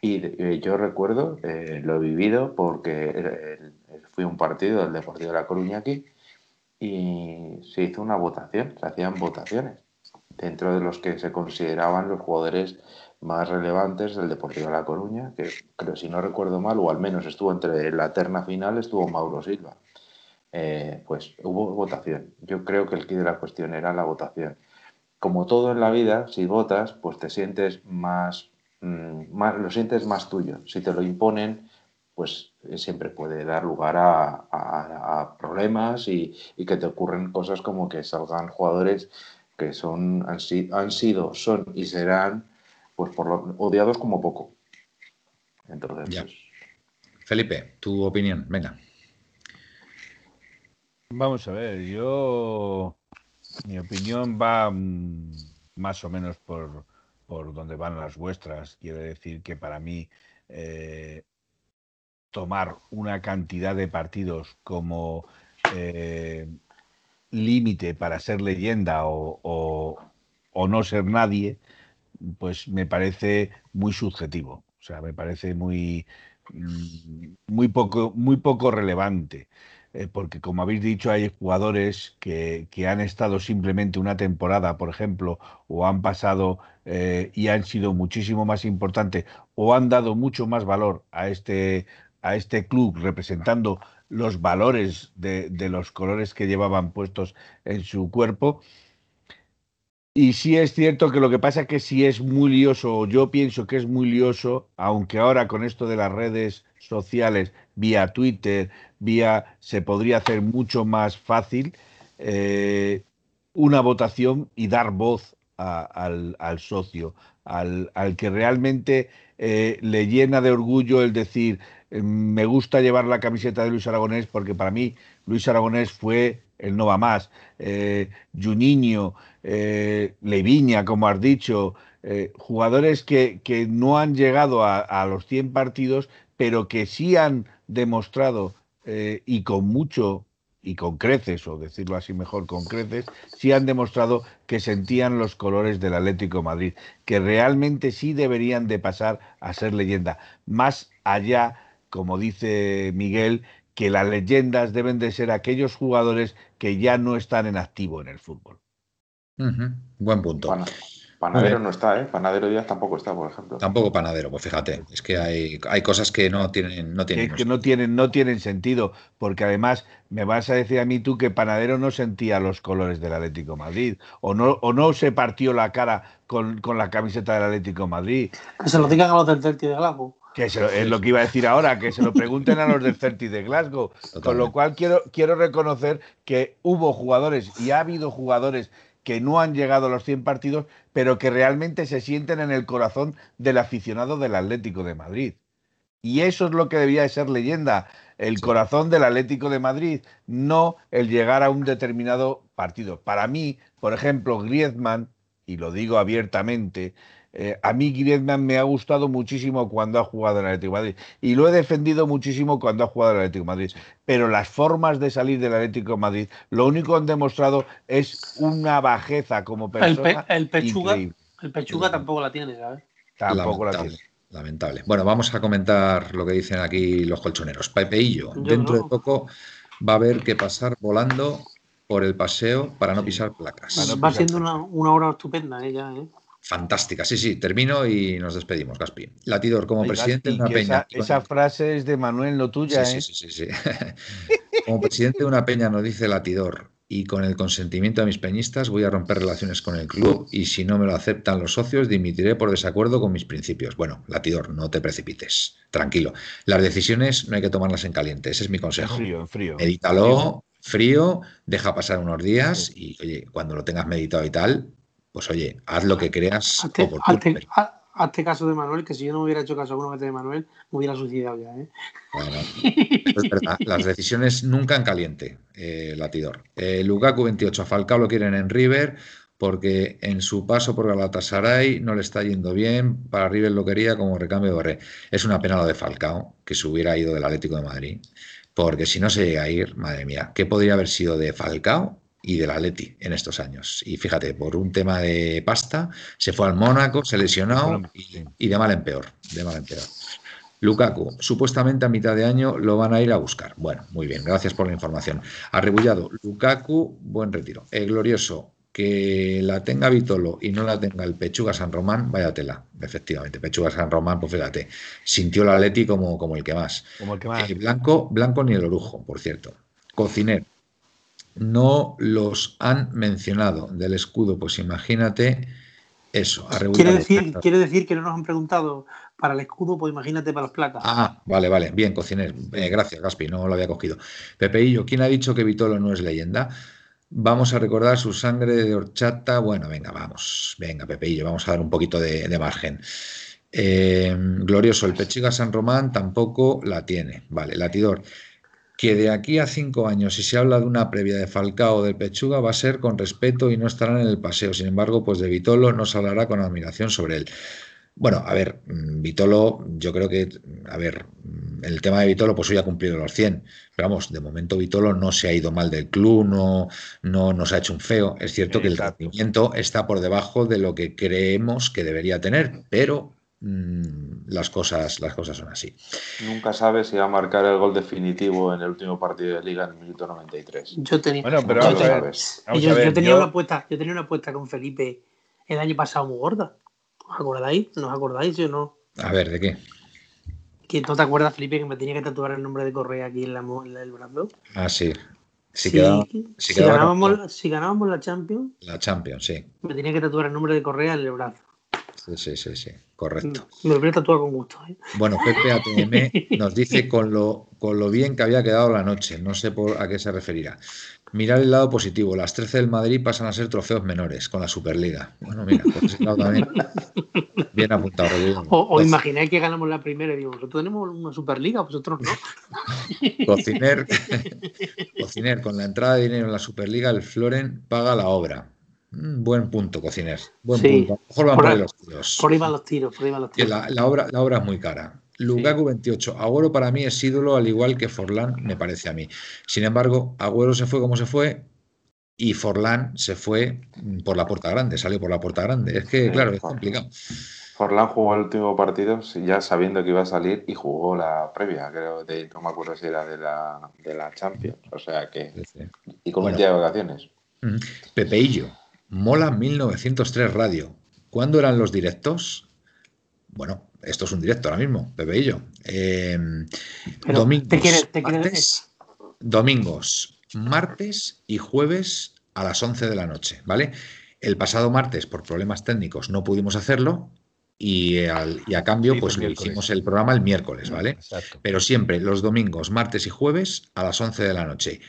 Y eh, yo recuerdo, lo he vivido porque fui a un partido del Deportivo de La Coruña aquí y se hizo una votación, se hacían votaciones dentro de los que se consideraban los jugadores más relevantes del Deportivo de La Coruña, que creo, si no recuerdo mal, o al menos estuvo entre la terna final, estuvo Mauro Silva. Eh, pues hubo votación. Yo creo que el quid de la cuestión era la votación. Como todo en la vida, si votas, pues te sientes más, mm, más lo sientes más tuyo. Si te lo imponen, pues eh, siempre puede dar lugar a, problemas y, que te ocurren cosas como que salgan jugadores que son, han, han sido, son y serán pues por lo, odiados como poco. Entonces, ya. Pues, Felipe, tu opinión, venga. Vamos a ver, yo mi opinión va mm, más o menos por, por donde van las vuestras. Quiero decir que para mí eh, tomar una cantidad de partidos como eh, límite para ser leyenda o, o, no ser nadie, pues me parece muy subjetivo. O sea, me parece muy, mm, muy, poco, muy poco relevante. Eh, porque como habéis dicho, hay jugadores que, han estado simplemente una temporada, por ejemplo, o han pasado eh, y han sido muchísimo más importantes, o han dado mucho más valor a este, a este club representando los valores de, de los colores que llevaban puestos en su cuerpo. Y sí es cierto que lo que pasa es que sí es muy lioso, yo pienso que es muy lioso, aunque ahora con esto de las redes sociales, vía Twitter, vía, se podría hacer mucho más fácil eh, una votación y dar voz al, socio, al, que realmente eh, le llena de orgullo el decir, eh, me gusta llevar la camiseta de Luis Aragonés porque para mí Luis Aragonés fue el no va más, eh, Juninho, Leviña, como has dicho, jugadores que, que, no han llegado a, a, los 100 partidos, pero que sí han demostrado eh, y con mucho y con creces, o decirlo así mejor, con creces, sí han demostrado que sentían los colores del Atlético de Madrid, que realmente sí deberían de pasar a ser leyenda. Más allá, como dice Miguel, que las leyendas deben de ser aquellos jugadores que ya no están en activo en el fútbol. Uh -huh. Buen punto. Bueno. Panadero no está, ¿eh? Panadero Díaz tampoco está, por ejemplo. Tampoco Panadero, pues fíjate, es que hay, hay cosas que no tienen, no tienen. Es que no tienen, no tienen sentido, porque además me vas a decir a mí tú que Panadero no sentía los colores del Atlético Madrid, o no, o no se partió la cara con, con la camiseta del Atlético Madrid. Que se lo digan a los del Celtic de Glasgow. Que se lo, es lo que iba a decir ahora, que se lo pregunten a los del Celtic de Glasgow. Totalmente. Con lo cual quiero, quiero reconocer que hubo jugadores y ha habido jugadores que no han llegado a los 100 partidos, pero que realmente se sienten en el corazón del aficionado del Atlético de Madrid. Y eso es lo que debía de ser leyenda, el corazón del Atlético de Madrid, no el llegar a un determinado partido. Para mí, por ejemplo, Griezmann, y lo digo abiertamente, eh, a mí Griezmann me ha gustado muchísimo cuando ha jugado en el Atlético de Madrid y lo he defendido muchísimo cuando ha jugado en el Atlético de Madrid. Pero las formas de salir del Atlético de Madrid, lo único que han demostrado es una bajeza como persona. El, pe el pechuga, increíble. el pechuga tampoco la tiene, ¿sabes? Tampoco la tiene. Lamentable. Bueno, vamos a comentar lo que dicen aquí los colchoneros. Pepeillo, Yo dentro no. de poco va a haber que pasar volando por el paseo para no pisar placas. No va siendo una, una, hora estupenda ella, ¿eh? Fantástica, sí, sí, termino y nos despedimos, Gaspi. Latidor, como Ay, presidente Gaspi, de una peña. Esa, esa, frase es de Manuel, no tuya, sí, ¿eh? Sí, sí, sí, sí. *laughs* como presidente de una peña nos dice Latidor, y con el consentimiento de mis peñistas voy a romper relaciones con el club y si no me lo aceptan los socios dimitiré por desacuerdo con mis principios. Bueno, Latidor, no te precipites, tranquilo. Las decisiones no hay que tomarlas en caliente, ese es mi consejo. En frío, en frío. Medítalo, frío, deja pasar unos días y oye, cuando lo tengas meditado y tal, pues oye, haz lo que creas hazte, oportuno. Hazte, hazte, caso de Manuel, que si yo no hubiera hecho caso alguna vez de Manuel, me hubiera suicidado ya. ¿eh? Bueno, es verdad, las decisiones nunca en caliente, eh, Latidor. Eh, Lukaku 28, a Falcao lo quieren en River porque en su paso por Galatasaray no le está yendo bien, para River lo quería como recambio de Borré. Es una pena lo de Falcao, que se hubiera ido del Atlético de Madrid, porque si no se llega a ir, madre mía, ¿qué podría haber sido de Falcao y del Atleti en estos años. Y fíjate, por un tema de pasta, se fue al Mónaco, se lesionó y, y, de mal en peor, de mal en peor. Lukaku, supuestamente a mitad de año lo van a ir a buscar. Bueno, muy bien, gracias por la información. Arrebullado, Lukaku, buen retiro. El glorioso, que la tenga Vitolo y no la tenga el Pechuga San Román, vaya tela, efectivamente. Pechuga San Román, pues fíjate, sintió el Atleti como, como el que más. Como el que más. Eh, blanco, blanco ni el orujo, por cierto. Cocinero, no los han mencionado del escudo, pues imagínate eso. Quiere decir, quiere decir que no nos han preguntado para el escudo, pues imagínate para las placas. Ah, vale, vale, bien, cocinero. Eh, gracias, Gaspi, no lo había cogido. Pepeillo, ¿quién ha dicho que Vitolo no es leyenda? Vamos a recordar su sangre de horchata. Bueno, venga, vamos, venga, Pepeillo, vamos a dar un poquito de, de margen. Eh, glorioso, el Pechiga San Román tampoco la tiene. Vale, latidor que de aquí a cinco años, si se habla de una previa de Falcao o del Pechuga, va a ser con respeto y no estarán en el paseo. Sin embargo, pues de Vitolo no se hablará con admiración sobre él. Bueno, a ver, Vitolo, yo creo que, a ver, el tema de Vitolo, pues hoy ha cumplido los 100. Pero vamos, de momento Vitolo no se ha ido mal del club, no, no nos ha hecho un feo. Es cierto que el rendimiento está por debajo de lo que creemos que debería tener, pero las cosas, las cosas son así. Nunca sabes si va a marcar el gol definitivo en el último partido de liga en el minuto 93. Yo tenía, bueno, pero yo, tenía, yo, a ver, yo tenía yo- una apuesta, yo tenía una apuesta con Felipe el año pasado muy gorda. ¿Os acordáis? ¿No os acordáis? Yo no. A ver, ¿de qué? ¿Que ¿No te acuerdas, Felipe, que me tenía que tatuar el nombre de Correa aquí en, la, mo- en el brazo? Ah, sí. Si, Si- quedaba, si si, quedaba ganábamos, si ganábamos la Champions, la Champions, sí. me tenía que tatuar el nombre de Correa en el brazo. Sí, sí, sí, sí, correcto. Me lo hubiera tatuado con gusto. ¿eh? Bueno, Pepe ATM *laughs* nos dice con lo, con lo bien que había quedado la noche. No sé por a qué se referirá. Mirar el lado positivo. Las 13 del Madrid pasan a ser trofeos menores con la Superliga. Bueno, mira, por ese lado también. *laughs* Bien apuntado, Rodrigo. O, o Coc- imagináis que ganamos la primera y digo, nosotros tenemos una Superliga, vosotros no. *laughs* Cociner, Cociner, con la entrada de dinero en la Superliga, el Floren paga la obra. Mm, Buen punto, Cociner. Buen Sí. punto. A lo mejor van Por por ahí los tiros. Por ahí van los tiros, por ahí van los tiros. La, la obra, la obra es muy cara. Lukaku 28. Agüero para mí es ídolo, al igual que Forlán, me parece a mí. Sin embargo, Agüero se fue como se fue y Forlán se fue mm, por la puerta grande, salió por la puerta grande. Es que, Sí, claro, es complicado. Forlán jugó el último partido ya sabiendo que iba a salir y jugó la previa, creo, de, no me acuerdo si era de la, de la Champions, o sea que, Sí, sí. y con Bueno. un día de vacaciones. Pepeillo, Mola 1903 Radio. ¿Cuándo eran los directos? Bueno, esto es un directo ahora mismo, Pepeillo. Eh, Pero, domingos, ¿te quieres- te quieres- martes, domingos, martes y jueves a las 11 de la noche, ¿vale? El pasado martes, por problemas técnicos, no pudimos hacerlo y, al- y a cambio, Sí, pues hicimos el programa el miércoles, ¿vale? Exacto. pero siempre los domingos, martes y jueves a las 11 de la noche.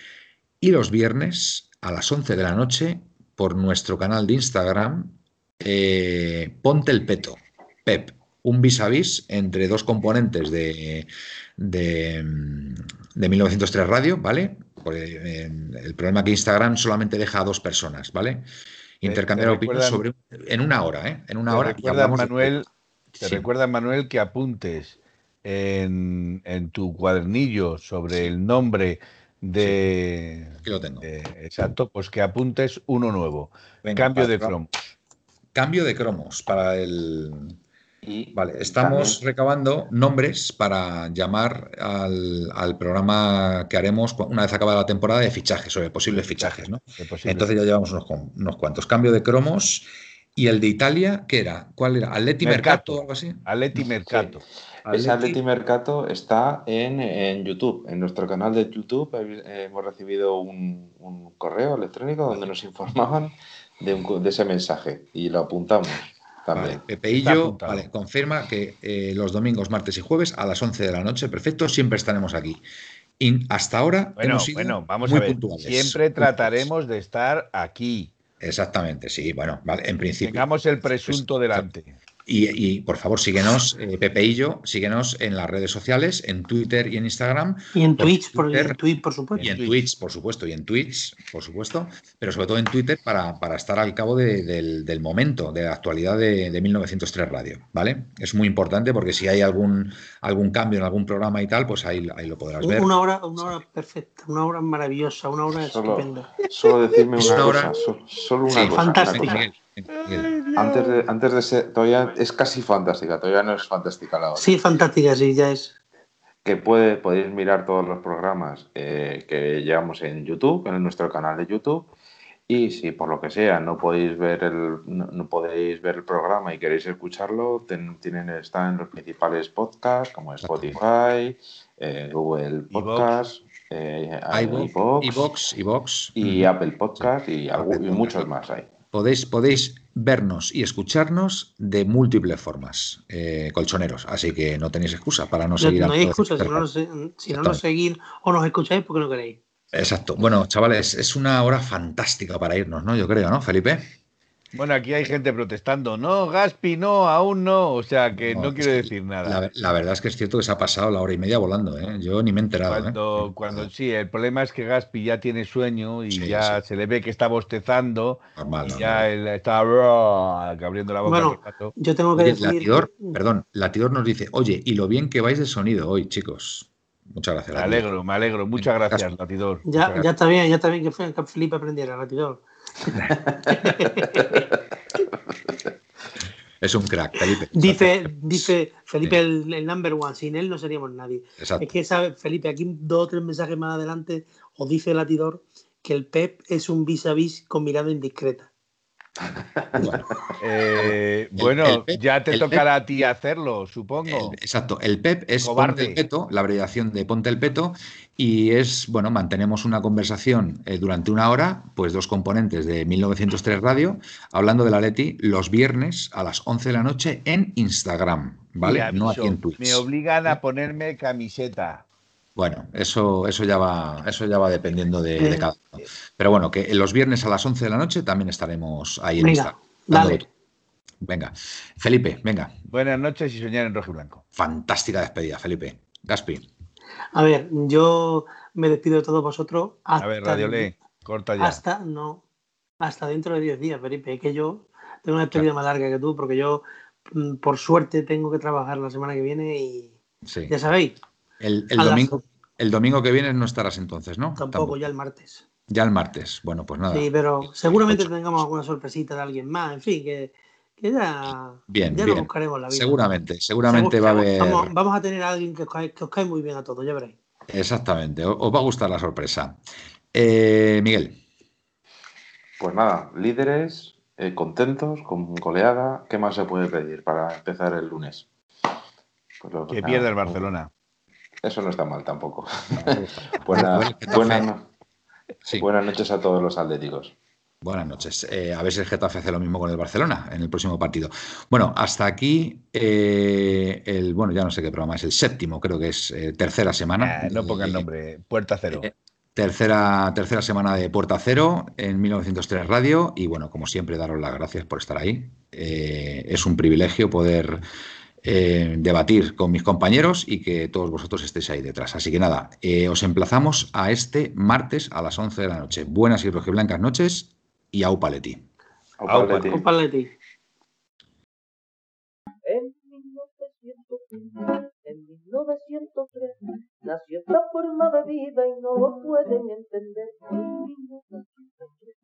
Y los viernes a las 11 de la noche por nuestro canal de Instagram, eh, Ponte el Peto, Pep, un vis a vis entre dos componentes de, de, mm, de 1903 Radio, ¿vale? Porque, eh, el problema es que Instagram solamente deja a dos personas, ¿vale? Intercambiar te opiniones sobre en una hora, ¿eh? En una Te hora. recuerda, de- Manuel, te Sí. recuerda, Manuel, que apuntes en, en tu cuadernillo sobre el nombre de, Aquí lo tengo. de- Exacto, pues que apuntes uno nuevo. Venga, Cambio de cromo. Cambio de cromos para el. Y Vale, estamos también- recabando nombres para llamar al, al programa que haremos una vez acabada la temporada de fichajes, sobre posibles fichajes, ¿no? de posible. Entonces ya llevamos unos, unos cuantos. Cambio de cromos. ¿Y el de Italia qué era? ¿Cuál era? ¿Atleti Mercato. Mercato o algo así? Aleti Mercato. Ese Atleti Mercato está en, en YouTube, en nuestro canal de YouTube. eh, Hemos recibido un, un correo electrónico donde nos informaban de, un- de ese mensaje y lo apuntamos Vale, también. Está Pepeillo vale, confirma que eh, los domingos, martes y jueves a las 11 de la noche, perfecto, siempre estaremos aquí. Y hasta ahora Bueno, hemos sido bueno, vamos muy a ver. puntuales. Siempre trataremos de estar aquí. Exactamente, sí, bueno, vale, en principio. Tengamos el presunto Pues, delante. Y, y, por favor, síguenos, eh, Pepe y yo, síguenos en las redes sociales, en Twitter y en Instagram, Y en por Twitch, por, Twitter en Twitch, por supuesto. y en Twitch. Twitch, por supuesto, y en Twitch, por supuesto, pero sobre todo en Twitter para, para estar al cabo de- del, del momento, de la actualidad de, de 1903 Radio, ¿vale? Es muy importante porque si hay algún, algún cambio en algún programa y tal, pues ahí, ahí lo podrás ver. Una hora, una hora perfecta, una hora maravillosa, una hora Solo, estupenda. solo decirme una una cosa, hora- so- solo una Sí, cosa. una cosa. Antes de, antes de ser, todavía es casi fantástica, todavía no es fantástica la hora. Sí, fantástica, sí, ya es. que puede, podéis mirar todos los programas eh, que llevamos en YouTube, en nuestro canal de YouTube. Y si por lo que sea no podéis ver el, no, no podéis ver el programa y queréis escucharlo, ten- tienen, está en los principales podcasts como Spotify, eh, Google Podcast, eh, iVoox, iVoox iVoox, y. Apple Podcast y, y muchos más hay. Podéis, podéis vernos y escucharnos de múltiples formas, eh, colchoneros. Así que no tenéis excusa para no No, seguir no hay excusa, si no, nos, si no nos Exactamente. seguís o nos escucháis porque no queréis. Exacto. Bueno, chavales, es una hora fantástica para irnos, ¿no? Yo creo, ¿no, Felipe? Bueno, aquí hay gente protestando. No, Gaspi, no, aún no. O sea que no, es quiero decir nada. La, la verdad es que es cierto que se ha pasado la hora y media volando, ¿eh? Yo ni me he enterado, ¿eh? Cuando, cuando sí, el problema es que Gaspi ya tiene sueño y Sí, ya sí. se le ve que está bostezando Normal, y normal. ya él está abriendo la boca. Bueno, rato. Yo tengo que Oye, decir. Latidor, perdón, Latidor nos dice, oye, y lo bien que vais de sonido hoy, chicos. Muchas gracias. Me Latidor. alegro, me alegro. Muchas gracias, Gaspi. Latidor. Ya, ya está bien, ya está bien que, fue- que Felipe aprendiera, ratidor. *laughs* Es un crack, Felipe. Dice, dice Felipe el, el number one, sin él no seríamos nadie. Exacto. Es que sabe, Felipe, aquí dos o tres mensajes más adelante os dice el latidor que el Pep es un vis a vis con mirada indiscreta. Eh, bueno, ya te tocará a ti hacerlo, supongo. exacto, el PEP es Ponte el Peto, la abreviación de Ponte el Peto, y es, bueno, mantenemos una conversación eh, durante una hora, pues dos componentes de 1903 Radio, hablando de la Leti los viernes a las 11 de la noche en Instagram, ¿vale? no aquí en Twitch. Me obligan a ponerme camiseta. Bueno, eso, eso, ya va, eso ya va dependiendo de, cada uno. Pero bueno, que los viernes a las 11 de la noche también estaremos ahí en Venga, Dale. Venga. Felipe, venga. Buenas noches y soñar en rojo y blanco. Fantástica despedida, Felipe. Gaspi. A ver, yo me despido de todos vosotros. a ver, Radio Le, corta ya. Hasta, no, hasta dentro de 10 días, Felipe. Es que yo tengo una despedida más larga que tú porque yo, mm, por suerte, tengo que trabajar la semana que viene y ya sabéis, el, domingo, el domingo que viene no estarás entonces, ¿no? Tampoco, ya el martes. Ya el martes. Bueno, pues nada. Sí, pero seguramente tengamos alguna sorpresita de alguien más. En fin, que, ya, bien, ya lo buscaremos la vida. Seguramente, seguramente va a haber. Vamos, a tener a alguien que os, cae, muy bien a todos, ya veréis. Exactamente, os, va a gustar la sorpresa. Eh, Miguel. Pues nada, líderes, eh, contentos, con goleada. ¿Qué más se puede pedir para empezar el lunes? Pues que pierda el Barcelona. Eso no está mal tampoco. *laughs* buenas noches a todos los atléticos. Buenas noches. Eh, a ver si el Getafe hace lo mismo con el Barcelona en el próximo partido. Bueno, hasta aquí eh, el, bueno, ya no sé qué programa es, el séptimo, creo que es eh, tercera semana. no ponga el nombre, Puerta Cero. tercera, tercera semana de Puerta Cero en 1903 Radio y bueno, como siempre, daros las gracias por estar ahí. es un privilegio poder eh, debatir con mis compañeros y que todos vosotros estéis ahí detrás. Así que nada, eh, os emplazamos a este martes a las 11 de la noche. Buenas y rojiblancas noches y au paleti. Au paleti. En 1903 nació esta forma de vida y no lo pueden entender.